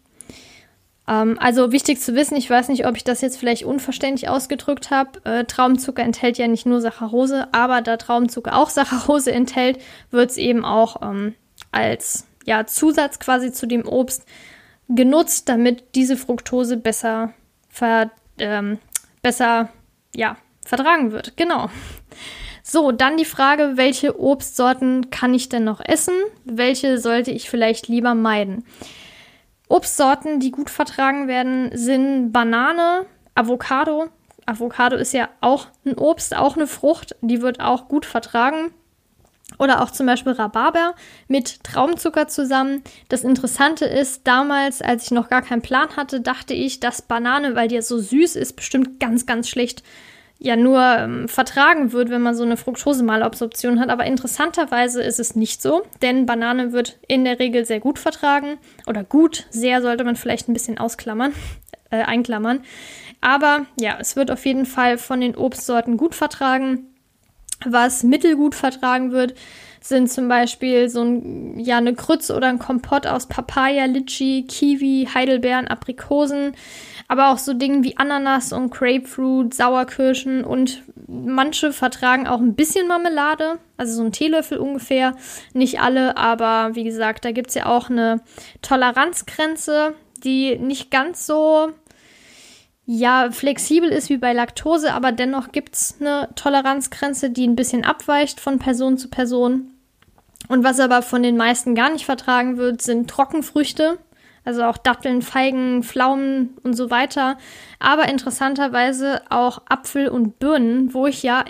Ähm, also wichtig zu wissen, ich weiß nicht, ob ich das jetzt vielleicht unverständlich ausgedrückt habe. Äh, Traubenzucker enthält ja nicht nur Saccharose, aber da Traubenzucker auch <laughs> Saccharose enthält, wird es eben auch ähm, als ja, Zusatz quasi zu dem Obst genutzt, damit diese Fructose besser, ver, ähm, besser ja, vertragen wird. Genau. So, dann die Frage, welche Obstsorten kann ich denn noch essen? Welche sollte ich vielleicht lieber meiden? Obstsorten, die gut vertragen werden, sind Banane, Avocado. Avocado ist ja auch ein Obst, auch eine Frucht, die wird auch gut vertragen. Oder auch zum Beispiel Rhabarber mit Traumzucker zusammen. Das Interessante ist, damals, als ich noch gar keinen Plan hatte, dachte ich, dass Banane, weil die ja so süß ist, bestimmt ganz, ganz schlecht ja nur ähm, vertragen wird, wenn man so eine Fructosemalabsorption hat. Aber interessanterweise ist es nicht so, denn Banane wird in der Regel sehr gut vertragen. Oder gut, sehr sollte man vielleicht ein bisschen ausklammern, äh, einklammern. Aber ja, es wird auf jeden Fall von den Obstsorten gut vertragen. Was mittelgut vertragen wird, sind zum Beispiel so ein, ja, eine Krütze oder ein Kompott aus Papaya, Litchi, Kiwi, Heidelbeeren, Aprikosen, aber auch so Dinge wie Ananas und Grapefruit, Sauerkirschen und manche vertragen auch ein bisschen Marmelade, also so ein Teelöffel ungefähr. Nicht alle, aber wie gesagt, da gibt es ja auch eine Toleranzgrenze, die nicht ganz so ja flexibel ist wie bei Laktose, aber dennoch gibt es eine Toleranzgrenze, die ein bisschen abweicht von Person zu Person. Und was aber von den meisten gar nicht vertragen wird, sind Trockenfrüchte, also auch Datteln, Feigen, Pflaumen und so weiter. Aber interessanterweise auch Apfel und Birnen, wo ich ja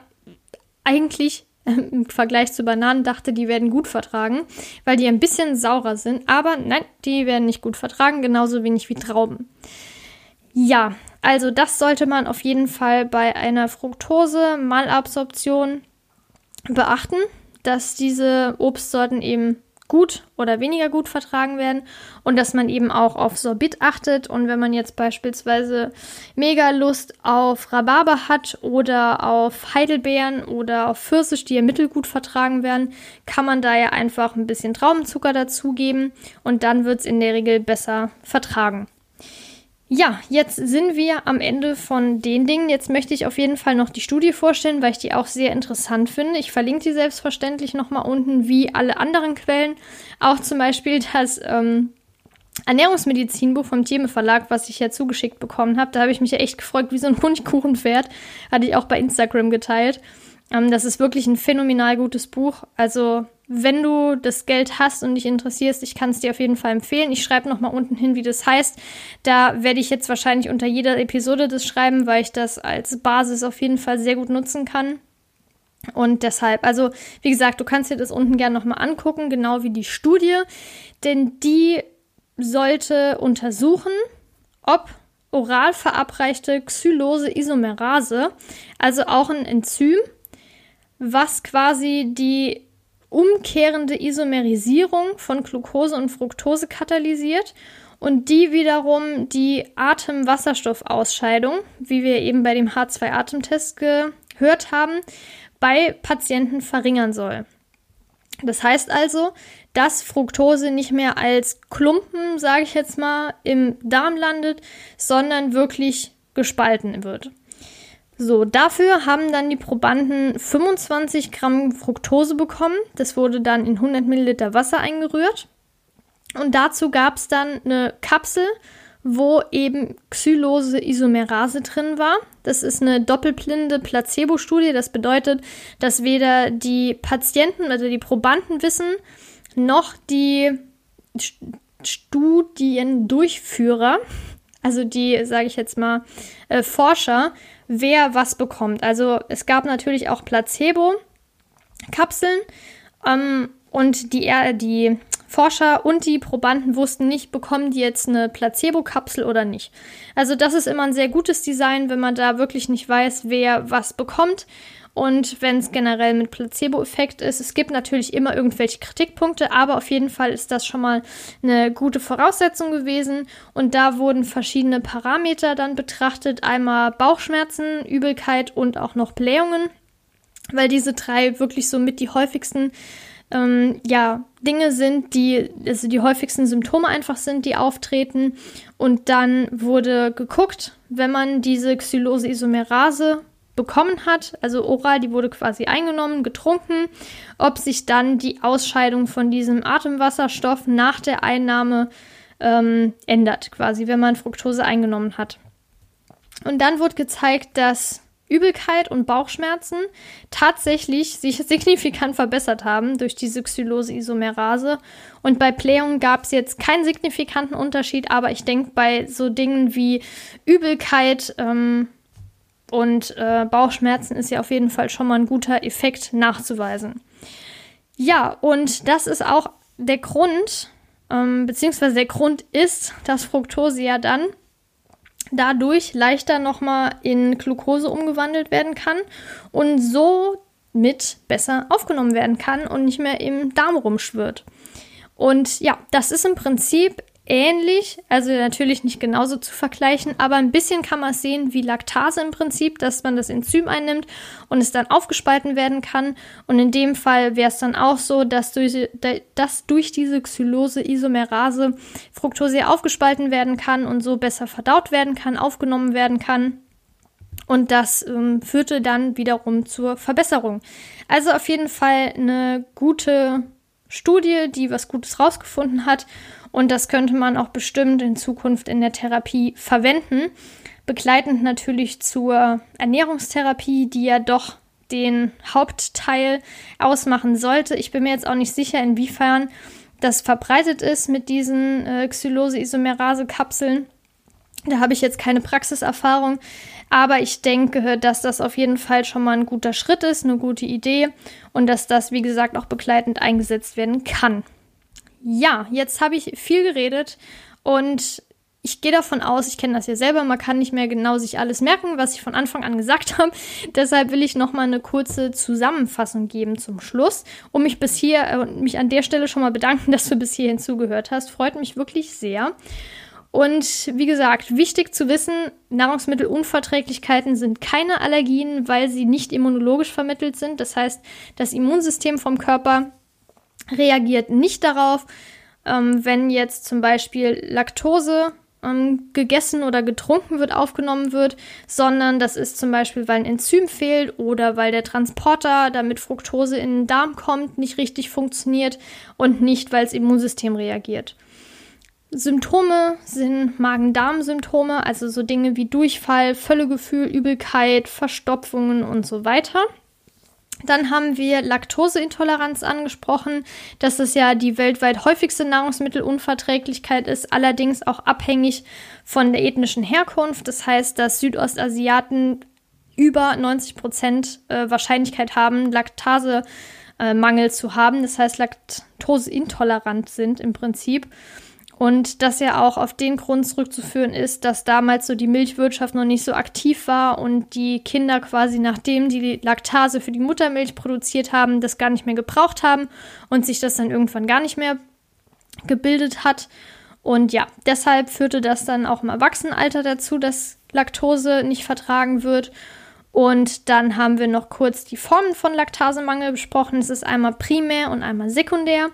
eigentlich <laughs> im Vergleich zu Bananen dachte, die werden gut vertragen, weil die ein bisschen saurer sind. Aber nein, die werden nicht gut vertragen, genauso wenig wie Trauben. Ja, also das sollte man auf jeden Fall bei einer Fructose-Malabsorption beachten, dass diese Obstsorten eben gut oder weniger gut vertragen werden und dass man eben auch auf Sorbit achtet und wenn man jetzt beispielsweise mega Lust auf Rhabarber hat oder auf Heidelbeeren oder auf Pfirsich, die ja mittelgut vertragen werden, kann man da ja einfach ein bisschen Traubenzucker dazugeben und dann wird es in der Regel besser vertragen. Ja, jetzt sind wir am Ende von den Dingen. Jetzt möchte ich auf jeden Fall noch die Studie vorstellen, weil ich die auch sehr interessant finde. Ich verlinke die selbstverständlich nochmal unten, wie alle anderen Quellen. Auch zum Beispiel das ähm, Ernährungsmedizinbuch vom Thieme Verlag, was ich ja zugeschickt bekommen habe. Da habe ich mich ja echt gefreut, wie so ein Honigkuchenpferd. Hatte ich auch bei Instagram geteilt. Ähm, das ist wirklich ein phänomenal gutes Buch. Also wenn du das Geld hast und dich interessierst, ich kann es dir auf jeden Fall empfehlen. Ich schreibe nochmal unten hin, wie das heißt. Da werde ich jetzt wahrscheinlich unter jeder Episode das schreiben, weil ich das als Basis auf jeden Fall sehr gut nutzen kann. Und deshalb, also wie gesagt, du kannst dir das unten gerne nochmal angucken, genau wie die Studie, denn die sollte untersuchen, ob oral verabreichte Xylose-Isomerase, also auch ein Enzym, was quasi die umkehrende Isomerisierung von Glucose und Fructose katalysiert und die wiederum die Atemwasserstoffausscheidung, wie wir eben bei dem H2-Atemtest gehört haben, bei Patienten verringern soll. Das heißt also, dass Fructose nicht mehr als Klumpen, sage ich jetzt mal, im Darm landet, sondern wirklich gespalten wird. So, dafür haben dann die Probanden 25 Gramm Fructose bekommen. Das wurde dann in 100 Milliliter Wasser eingerührt. Und dazu gab es dann eine Kapsel, wo eben Xylose Isomerase drin war. Das ist eine doppelblinde Placebo-Studie. Das bedeutet, dass weder die Patienten, also die Probanden wissen, noch die Studiendurchführer, also die, sage ich jetzt mal, äh, Forscher, wer was bekommt. Also es gab natürlich auch Placebo-Kapseln ähm, und die, die Forscher und die Probanden wussten nicht, bekommen die jetzt eine Placebo-Kapsel oder nicht. Also das ist immer ein sehr gutes Design, wenn man da wirklich nicht weiß, wer was bekommt. Und wenn es generell mit Placebo-Effekt ist, es gibt natürlich immer irgendwelche Kritikpunkte, aber auf jeden Fall ist das schon mal eine gute Voraussetzung gewesen. Und da wurden verschiedene Parameter dann betrachtet. Einmal Bauchschmerzen, Übelkeit und auch noch Blähungen, weil diese drei wirklich so mit die häufigsten ähm, ja, Dinge sind, die, also die häufigsten Symptome einfach sind, die auftreten. Und dann wurde geguckt, wenn man diese Xylose-Isomerase bekommen hat, also oral, die wurde quasi eingenommen, getrunken, ob sich dann die Ausscheidung von diesem Atemwasserstoff nach der Einnahme ähm, ändert, quasi, wenn man Fructose eingenommen hat. Und dann wurde gezeigt, dass Übelkeit und Bauchschmerzen tatsächlich sich signifikant verbessert haben durch diese Xylose-Isomerase. Und bei Blähungen gab es jetzt keinen signifikanten Unterschied, aber ich denke, bei so Dingen wie Übelkeit, ähm, und äh, Bauchschmerzen ist ja auf jeden Fall schon mal ein guter Effekt nachzuweisen. Ja, und das ist auch der Grund, ähm, beziehungsweise der Grund ist, dass Fructose ja dann dadurch leichter nochmal in Glucose umgewandelt werden kann und so mit besser aufgenommen werden kann und nicht mehr im Darm rumschwirrt. Und ja, das ist im Prinzip ähnlich, also natürlich nicht genauso zu vergleichen, aber ein bisschen kann man sehen wie Laktase im Prinzip, dass man das Enzym einnimmt und es dann aufgespalten werden kann. Und in dem Fall wäre es dann auch so, dass durch, dass durch diese Xylose-Isomerase Fructose aufgespalten werden kann und so besser verdaut werden kann, aufgenommen werden kann. Und das ähm, führte dann wiederum zur Verbesserung. Also auf jeden Fall eine gute Studie, die was Gutes rausgefunden hat. Und das könnte man auch bestimmt in Zukunft in der Therapie verwenden. Begleitend natürlich zur Ernährungstherapie, die ja doch den Hauptteil ausmachen sollte. Ich bin mir jetzt auch nicht sicher, inwiefern das verbreitet ist mit diesen äh, Xylose-Isomerase-Kapseln. Da habe ich jetzt keine Praxiserfahrung, aber ich denke, dass das auf jeden Fall schon mal ein guter Schritt ist, eine gute Idee und dass das, wie gesagt, auch begleitend eingesetzt werden kann. Ja, jetzt habe ich viel geredet und ich gehe davon aus, ich kenne das ja selber, man kann nicht mehr genau sich alles merken, was ich von Anfang an gesagt <laughs> habe. Deshalb will ich noch mal eine kurze Zusammenfassung geben zum Schluss, um mich bis hier äh, mich an der Stelle schon mal bedanken, <laughs> dass du bis hierhin zugehört hast. Freut mich wirklich sehr. Und wie gesagt, wichtig zu wissen, Nahrungsmittelunverträglichkeiten sind keine Allergien, weil sie nicht immunologisch vermittelt sind. Das heißt, das Immunsystem vom Körper reagiert nicht darauf, ähm, wenn jetzt zum Beispiel Laktose ähm, gegessen oder getrunken wird, aufgenommen wird, sondern das ist zum Beispiel, weil ein Enzym fehlt oder weil der Transporter, damit Fructose in den Darm kommt, nicht richtig funktioniert und nicht, weil das Immunsystem reagiert. Symptome sind Magen-Darm-Symptome, also so Dinge wie Durchfall, Völlegefühl, Übelkeit, Verstopfungen und so weiter. Dann haben wir Laktoseintoleranz angesprochen, dass es ja die weltweit häufigste Nahrungsmittelunverträglichkeit ist, allerdings auch abhängig von der ethnischen Herkunft. Das heißt, dass Südostasiaten über 90 Prozent äh, Wahrscheinlichkeit haben, Laktasemangel zu haben. Das heißt, laktoseintolerant sind im Prinzip. Und das ja auch auf den Grund zurückzuführen ist, dass damals so die Milchwirtschaft noch nicht so aktiv war und die Kinder quasi nachdem die Laktase für die Muttermilch produziert haben, das gar nicht mehr gebraucht haben und sich das dann irgendwann gar nicht mehr gebildet hat. Und ja, deshalb führte das dann auch im Erwachsenenalter dazu, dass Laktose nicht vertragen wird. Und dann haben wir noch kurz die Formen von Laktasemangel besprochen. Es ist einmal primär und einmal sekundär.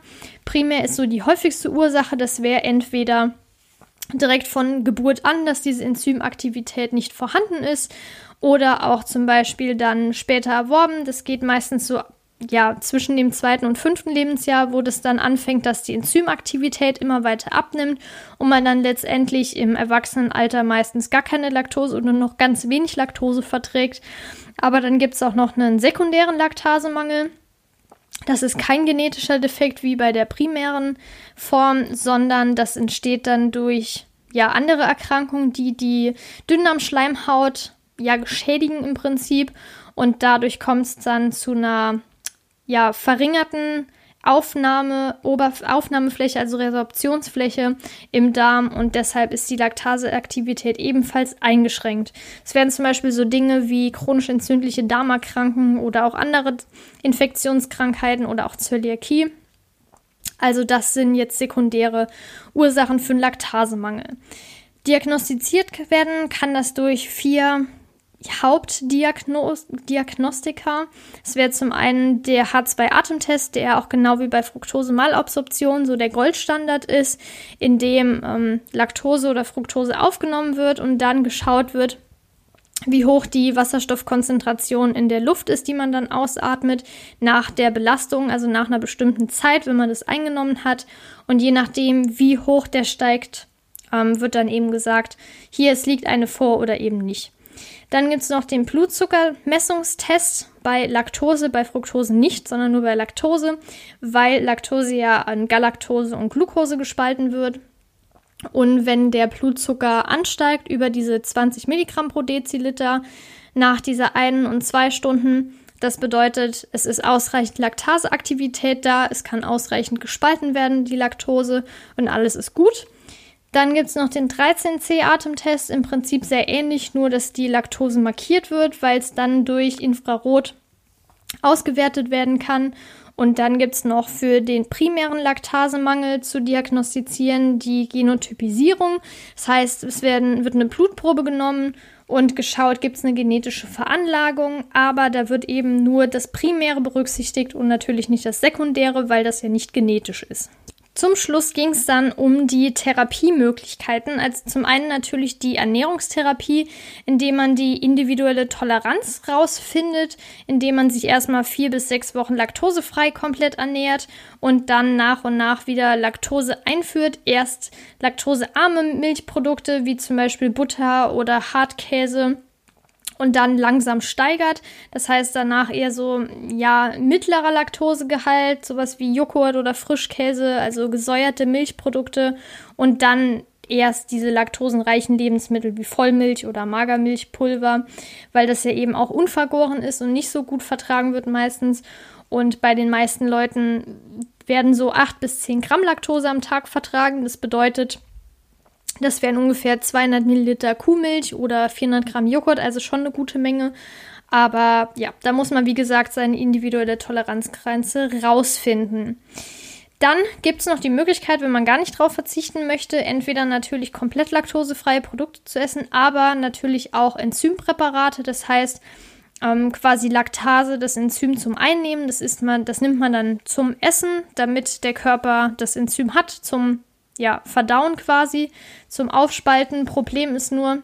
Primär ist so die häufigste Ursache. Das wäre entweder direkt von Geburt an, dass diese Enzymaktivität nicht vorhanden ist oder auch zum Beispiel dann später erworben. Das geht meistens so ja, zwischen dem zweiten und fünften Lebensjahr, wo das dann anfängt, dass die Enzymaktivität immer weiter abnimmt und man dann letztendlich im Erwachsenenalter meistens gar keine Laktose oder noch ganz wenig Laktose verträgt. Aber dann gibt es auch noch einen sekundären Laktasemangel. Das ist kein genetischer Defekt wie bei der primären Form, sondern das entsteht dann durch ja, andere Erkrankungen, die die Dünndarmschleimhaut ja schädigen im Prinzip und dadurch kommt es dann zu einer ja, verringerten Aufnahme, Oberf Aufnahmefläche, also Resorptionsfläche im Darm und deshalb ist die Laktaseaktivität ebenfalls eingeschränkt. Es werden zum Beispiel so Dinge wie chronisch entzündliche Darmerkranken oder auch andere Infektionskrankheiten oder auch Zöliakie. Also das sind jetzt sekundäre Ursachen für einen Laktasemangel. Diagnostiziert werden kann das durch vier Hauptdiagnostika. Es wäre zum einen der H2-Atemtest, der auch genau wie bei Fructose-Malabsorption so der Goldstandard ist, in dem ähm, Laktose oder Fructose aufgenommen wird und dann geschaut wird, wie hoch die Wasserstoffkonzentration in der Luft ist, die man dann ausatmet, nach der Belastung, also nach einer bestimmten Zeit, wenn man das eingenommen hat. Und je nachdem, wie hoch der steigt, ähm, wird dann eben gesagt, hier es liegt eine vor oder eben nicht. Dann gibt es noch den Blutzuckermessungstest bei Laktose, bei Fructose nicht, sondern nur bei Laktose, weil Laktose ja an Galaktose und Glucose gespalten wird. Und wenn der Blutzucker ansteigt über diese 20 Milligramm pro Deziliter nach dieser einen und zwei Stunden, das bedeutet, es ist ausreichend Laktaseaktivität da, es kann ausreichend gespalten werden, die Laktose, und alles ist gut. Dann gibt es noch den 13C-Atemtest, im Prinzip sehr ähnlich, nur dass die Laktose markiert wird, weil es dann durch Infrarot ausgewertet werden kann. Und dann gibt es noch für den primären Laktasemangel zu diagnostizieren die Genotypisierung. Das heißt, es werden, wird eine Blutprobe genommen und geschaut, gibt es eine genetische Veranlagung, aber da wird eben nur das Primäre berücksichtigt und natürlich nicht das Sekundäre, weil das ja nicht genetisch ist. Zum Schluss ging es dann um die Therapiemöglichkeiten. Also zum einen natürlich die Ernährungstherapie, indem man die individuelle Toleranz rausfindet, indem man sich erstmal vier bis sechs Wochen laktosefrei komplett ernährt und dann nach und nach wieder Laktose einführt. Erst laktosearme Milchprodukte wie zum Beispiel Butter oder Hartkäse und dann langsam steigert. Das heißt danach eher so, ja, mittlerer Laktosegehalt, sowas wie Joghurt oder Frischkäse, also gesäuerte Milchprodukte und dann erst diese laktosenreichen Lebensmittel wie Vollmilch oder Magermilchpulver, weil das ja eben auch unvergoren ist und nicht so gut vertragen wird meistens. Und bei den meisten Leuten werden so 8 bis 10 Gramm Laktose am Tag vertragen. Das bedeutet, das wären ungefähr 200 Milliliter Kuhmilch oder 400 Gramm Joghurt, also schon eine gute Menge. Aber ja, da muss man, wie gesagt, seine individuelle Toleranzgrenze rausfinden. Dann gibt es noch die Möglichkeit, wenn man gar nicht drauf verzichten möchte, entweder natürlich komplett laktosefreie Produkte zu essen, aber natürlich auch Enzympräparate. Das heißt, ähm, quasi Laktase, das Enzym zum Einnehmen. Das, ist man, das nimmt man dann zum Essen, damit der Körper das Enzym hat zum ja, verdauen quasi zum Aufspalten. Problem ist nur,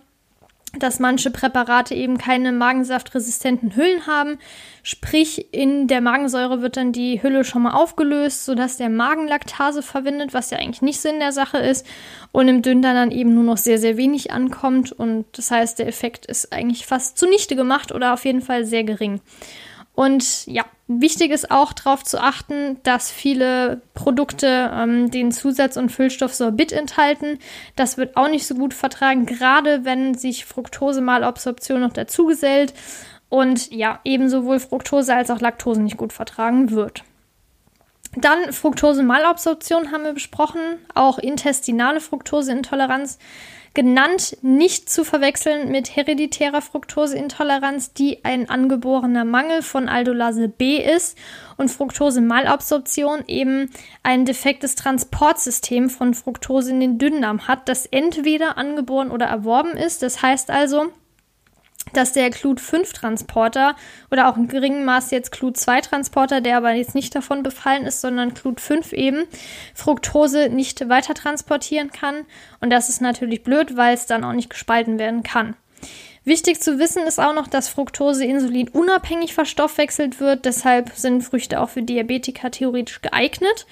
dass manche Präparate eben keine magensaftresistenten Hüllen haben. Sprich, in der Magensäure wird dann die Hülle schon mal aufgelöst, sodass der Magen Laktase verwendet, was ja eigentlich nicht Sinn der Sache ist. Und im Dünndarm dann eben nur noch sehr, sehr wenig ankommt. Und das heißt, der Effekt ist eigentlich fast zunichte gemacht oder auf jeden Fall sehr gering. Und ja, wichtig ist auch darauf zu achten, dass viele Produkte ähm, den Zusatz- und Füllstoff Sorbit enthalten. Das wird auch nicht so gut vertragen, gerade wenn sich Fructose-Malabsorption noch dazugesellt und ja, eben sowohl Fructose als auch Laktose nicht gut vertragen wird. Dann Fructose-Malabsorption haben wir besprochen, auch intestinale Fructoseintoleranz genannt, nicht zu verwechseln mit hereditärer Fructoseintoleranz, die ein angeborener Mangel von Aldolase B ist und Fructose-Malabsorption eben ein defektes Transportsystem von Fructose in den Dünndarm hat, das entweder angeboren oder erworben ist. Das heißt also, dass der Clut-5-Transporter oder auch in geringem Maß jetzt Clut-2-Transporter, der aber jetzt nicht davon befallen ist, sondern Clut-5 eben, Fructose nicht weiter transportieren kann. Und das ist natürlich blöd, weil es dann auch nicht gespalten werden kann. Wichtig zu wissen ist auch noch, dass Fructose Insulin unabhängig verstoffwechselt wird. Deshalb sind Früchte auch für Diabetiker theoretisch geeignet.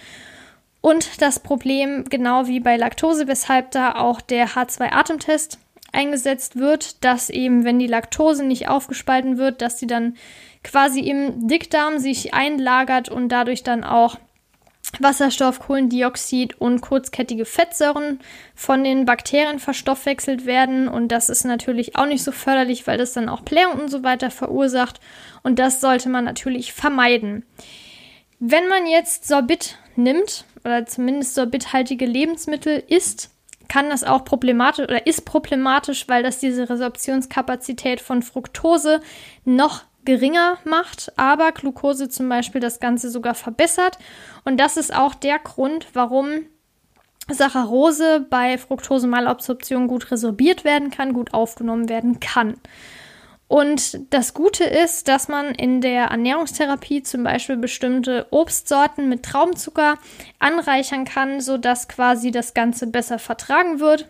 Und das Problem, genau wie bei Laktose, weshalb da auch der H2-Atemtest eingesetzt wird, dass eben, wenn die Laktose nicht aufgespalten wird, dass sie dann quasi im Dickdarm sich einlagert und dadurch dann auch Wasserstoff, Kohlendioxid und kurzkettige Fettsäuren von den Bakterien verstoffwechselt werden. Und das ist natürlich auch nicht so förderlich, weil das dann auch Blähung und so weiter verursacht. Und das sollte man natürlich vermeiden. Wenn man jetzt Sorbit nimmt, oder zumindest sorbithaltige Lebensmittel isst, kann das auch problematisch oder ist problematisch, weil das diese Resorptionskapazität von Fructose noch geringer macht, aber Glucose zum Beispiel das Ganze sogar verbessert. Und das ist auch der Grund, warum Saccharose bei Fructose-Malabsorption gut resorbiert werden kann, gut aufgenommen werden kann. Und das Gute ist, dass man in der Ernährungstherapie zum Beispiel bestimmte Obstsorten mit Traubenzucker anreichern kann, sodass quasi das Ganze besser vertragen wird.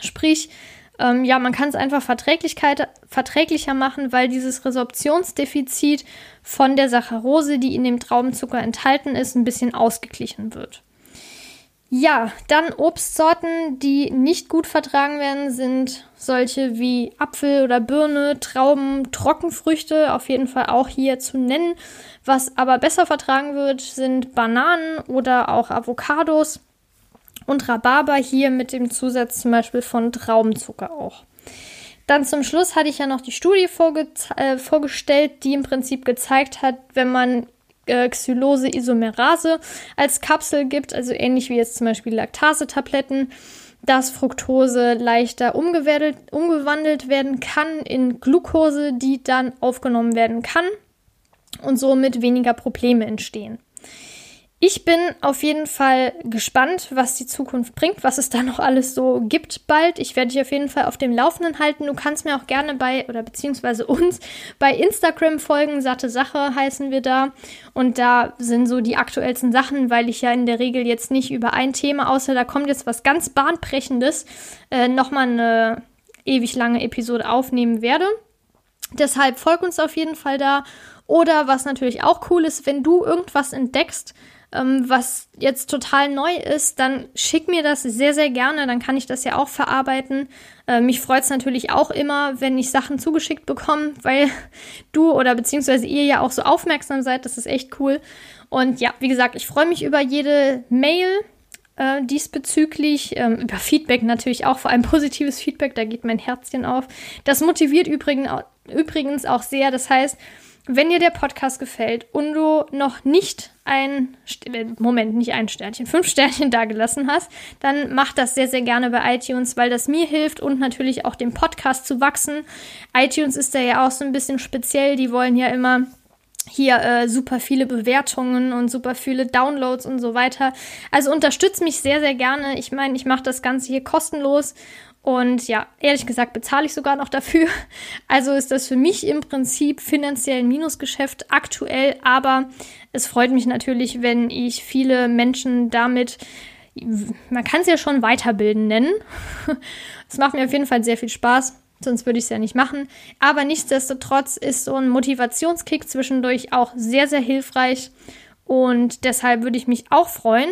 Sprich, ähm, ja, man kann es einfach Verträglichkeit, verträglicher machen, weil dieses Resorptionsdefizit von der Saccharose, die in dem Traubenzucker enthalten ist, ein bisschen ausgeglichen wird. Ja, dann Obstsorten, die nicht gut vertragen werden, sind solche wie Apfel oder Birne, Trauben, Trockenfrüchte, auf jeden Fall auch hier zu nennen. Was aber besser vertragen wird, sind Bananen oder auch Avocados und Rhabarber hier mit dem Zusatz zum Beispiel von Traubenzucker auch. Dann zum Schluss hatte ich ja noch die Studie vorge äh, vorgestellt, die im Prinzip gezeigt hat, wenn man äh, Xylose-Isomerase als Kapsel gibt, also ähnlich wie jetzt zum Beispiel Laktasetabletten, dass Fructose leichter umgewandelt werden kann in Glucose, die dann aufgenommen werden kann und somit weniger Probleme entstehen. Ich bin auf jeden Fall gespannt, was die Zukunft bringt, was es da noch alles so gibt bald. Ich werde dich auf jeden Fall auf dem Laufenden halten. Du kannst mir auch gerne bei, oder beziehungsweise uns <laughs> bei Instagram folgen. Satte Sache heißen wir da. Und da sind so die aktuellsten Sachen, weil ich ja in der Regel jetzt nicht über ein Thema, außer da kommt jetzt was ganz Bahnbrechendes, äh, nochmal eine ewig lange Episode aufnehmen werde. Deshalb folg uns auf jeden Fall da. Oder was natürlich auch cool ist, wenn du irgendwas entdeckst, ähm, was jetzt total neu ist, dann schick mir das sehr, sehr gerne. Dann kann ich das ja auch verarbeiten. Äh, mich freut es natürlich auch immer, wenn ich Sachen zugeschickt bekomme, weil <laughs> du oder beziehungsweise ihr ja auch so aufmerksam seid. Das ist echt cool. Und ja, wie gesagt, ich freue mich über jede Mail, äh, diesbezüglich. Ähm, über Feedback natürlich auch, vor allem positives Feedback, da geht mein Herzchen auf. Das motiviert übrigens, übrigens auch sehr. Das heißt, wenn dir der Podcast gefällt und du noch nicht ein, äh, Moment, nicht ein Sternchen, fünf <laughs> Sternchen dagelassen hast, dann mach das sehr, sehr gerne bei iTunes, weil das mir hilft und natürlich auch dem Podcast zu wachsen. iTunes ist da ja auch so ein bisschen speziell, die wollen ja immer hier äh, super viele Bewertungen und super viele Downloads und so weiter. Also unterstützt mich sehr, sehr gerne. Ich meine, ich mache das Ganze hier kostenlos und ja, ehrlich gesagt bezahle ich sogar noch dafür. <laughs> Also ist das für mich im Prinzip finanziell ein Minusgeschäft aktuell, aber es freut mich natürlich, wenn ich viele Menschen damit, man kann es ja schon weiterbilden nennen. <laughs> Es macht mir auf jeden Fall sehr viel Spaß. Sonst würde ich es ja nicht machen. Aber nichtsdestotrotz ist so ein Motivationskick zwischendurch auch sehr, sehr hilfreich. Und deshalb würde ich mich auch freuen,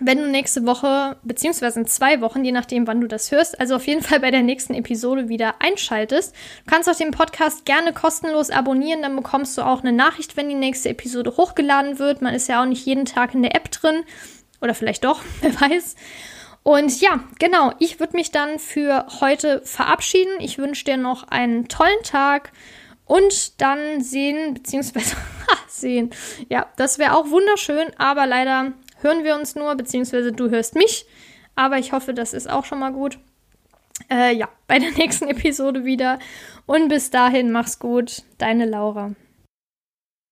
wenn du nächste Woche, beziehungsweise in zwei Wochen, je nachdem, wann du das hörst, also auf jeden Fall bei der nächsten Episode wieder einschaltest. Du kannst auch den Podcast gerne kostenlos abonnieren, dann bekommst du auch eine Nachricht, wenn die nächste Episode hochgeladen wird. Man ist ja auch nicht jeden Tag in der App drin. Oder vielleicht doch, <laughs> wer weiß. Und ja, genau, ich würde mich dann für heute verabschieden. Ich wünsche dir noch einen tollen Tag und dann sehen, beziehungsweise <laughs> sehen. Ja, das wäre auch wunderschön, aber leider hören wir uns nur, beziehungsweise du hörst mich. Aber ich hoffe, das ist auch schon mal gut. Äh, ja, bei der <laughs> nächsten Episode wieder. Und bis dahin, mach's gut. Deine Laura.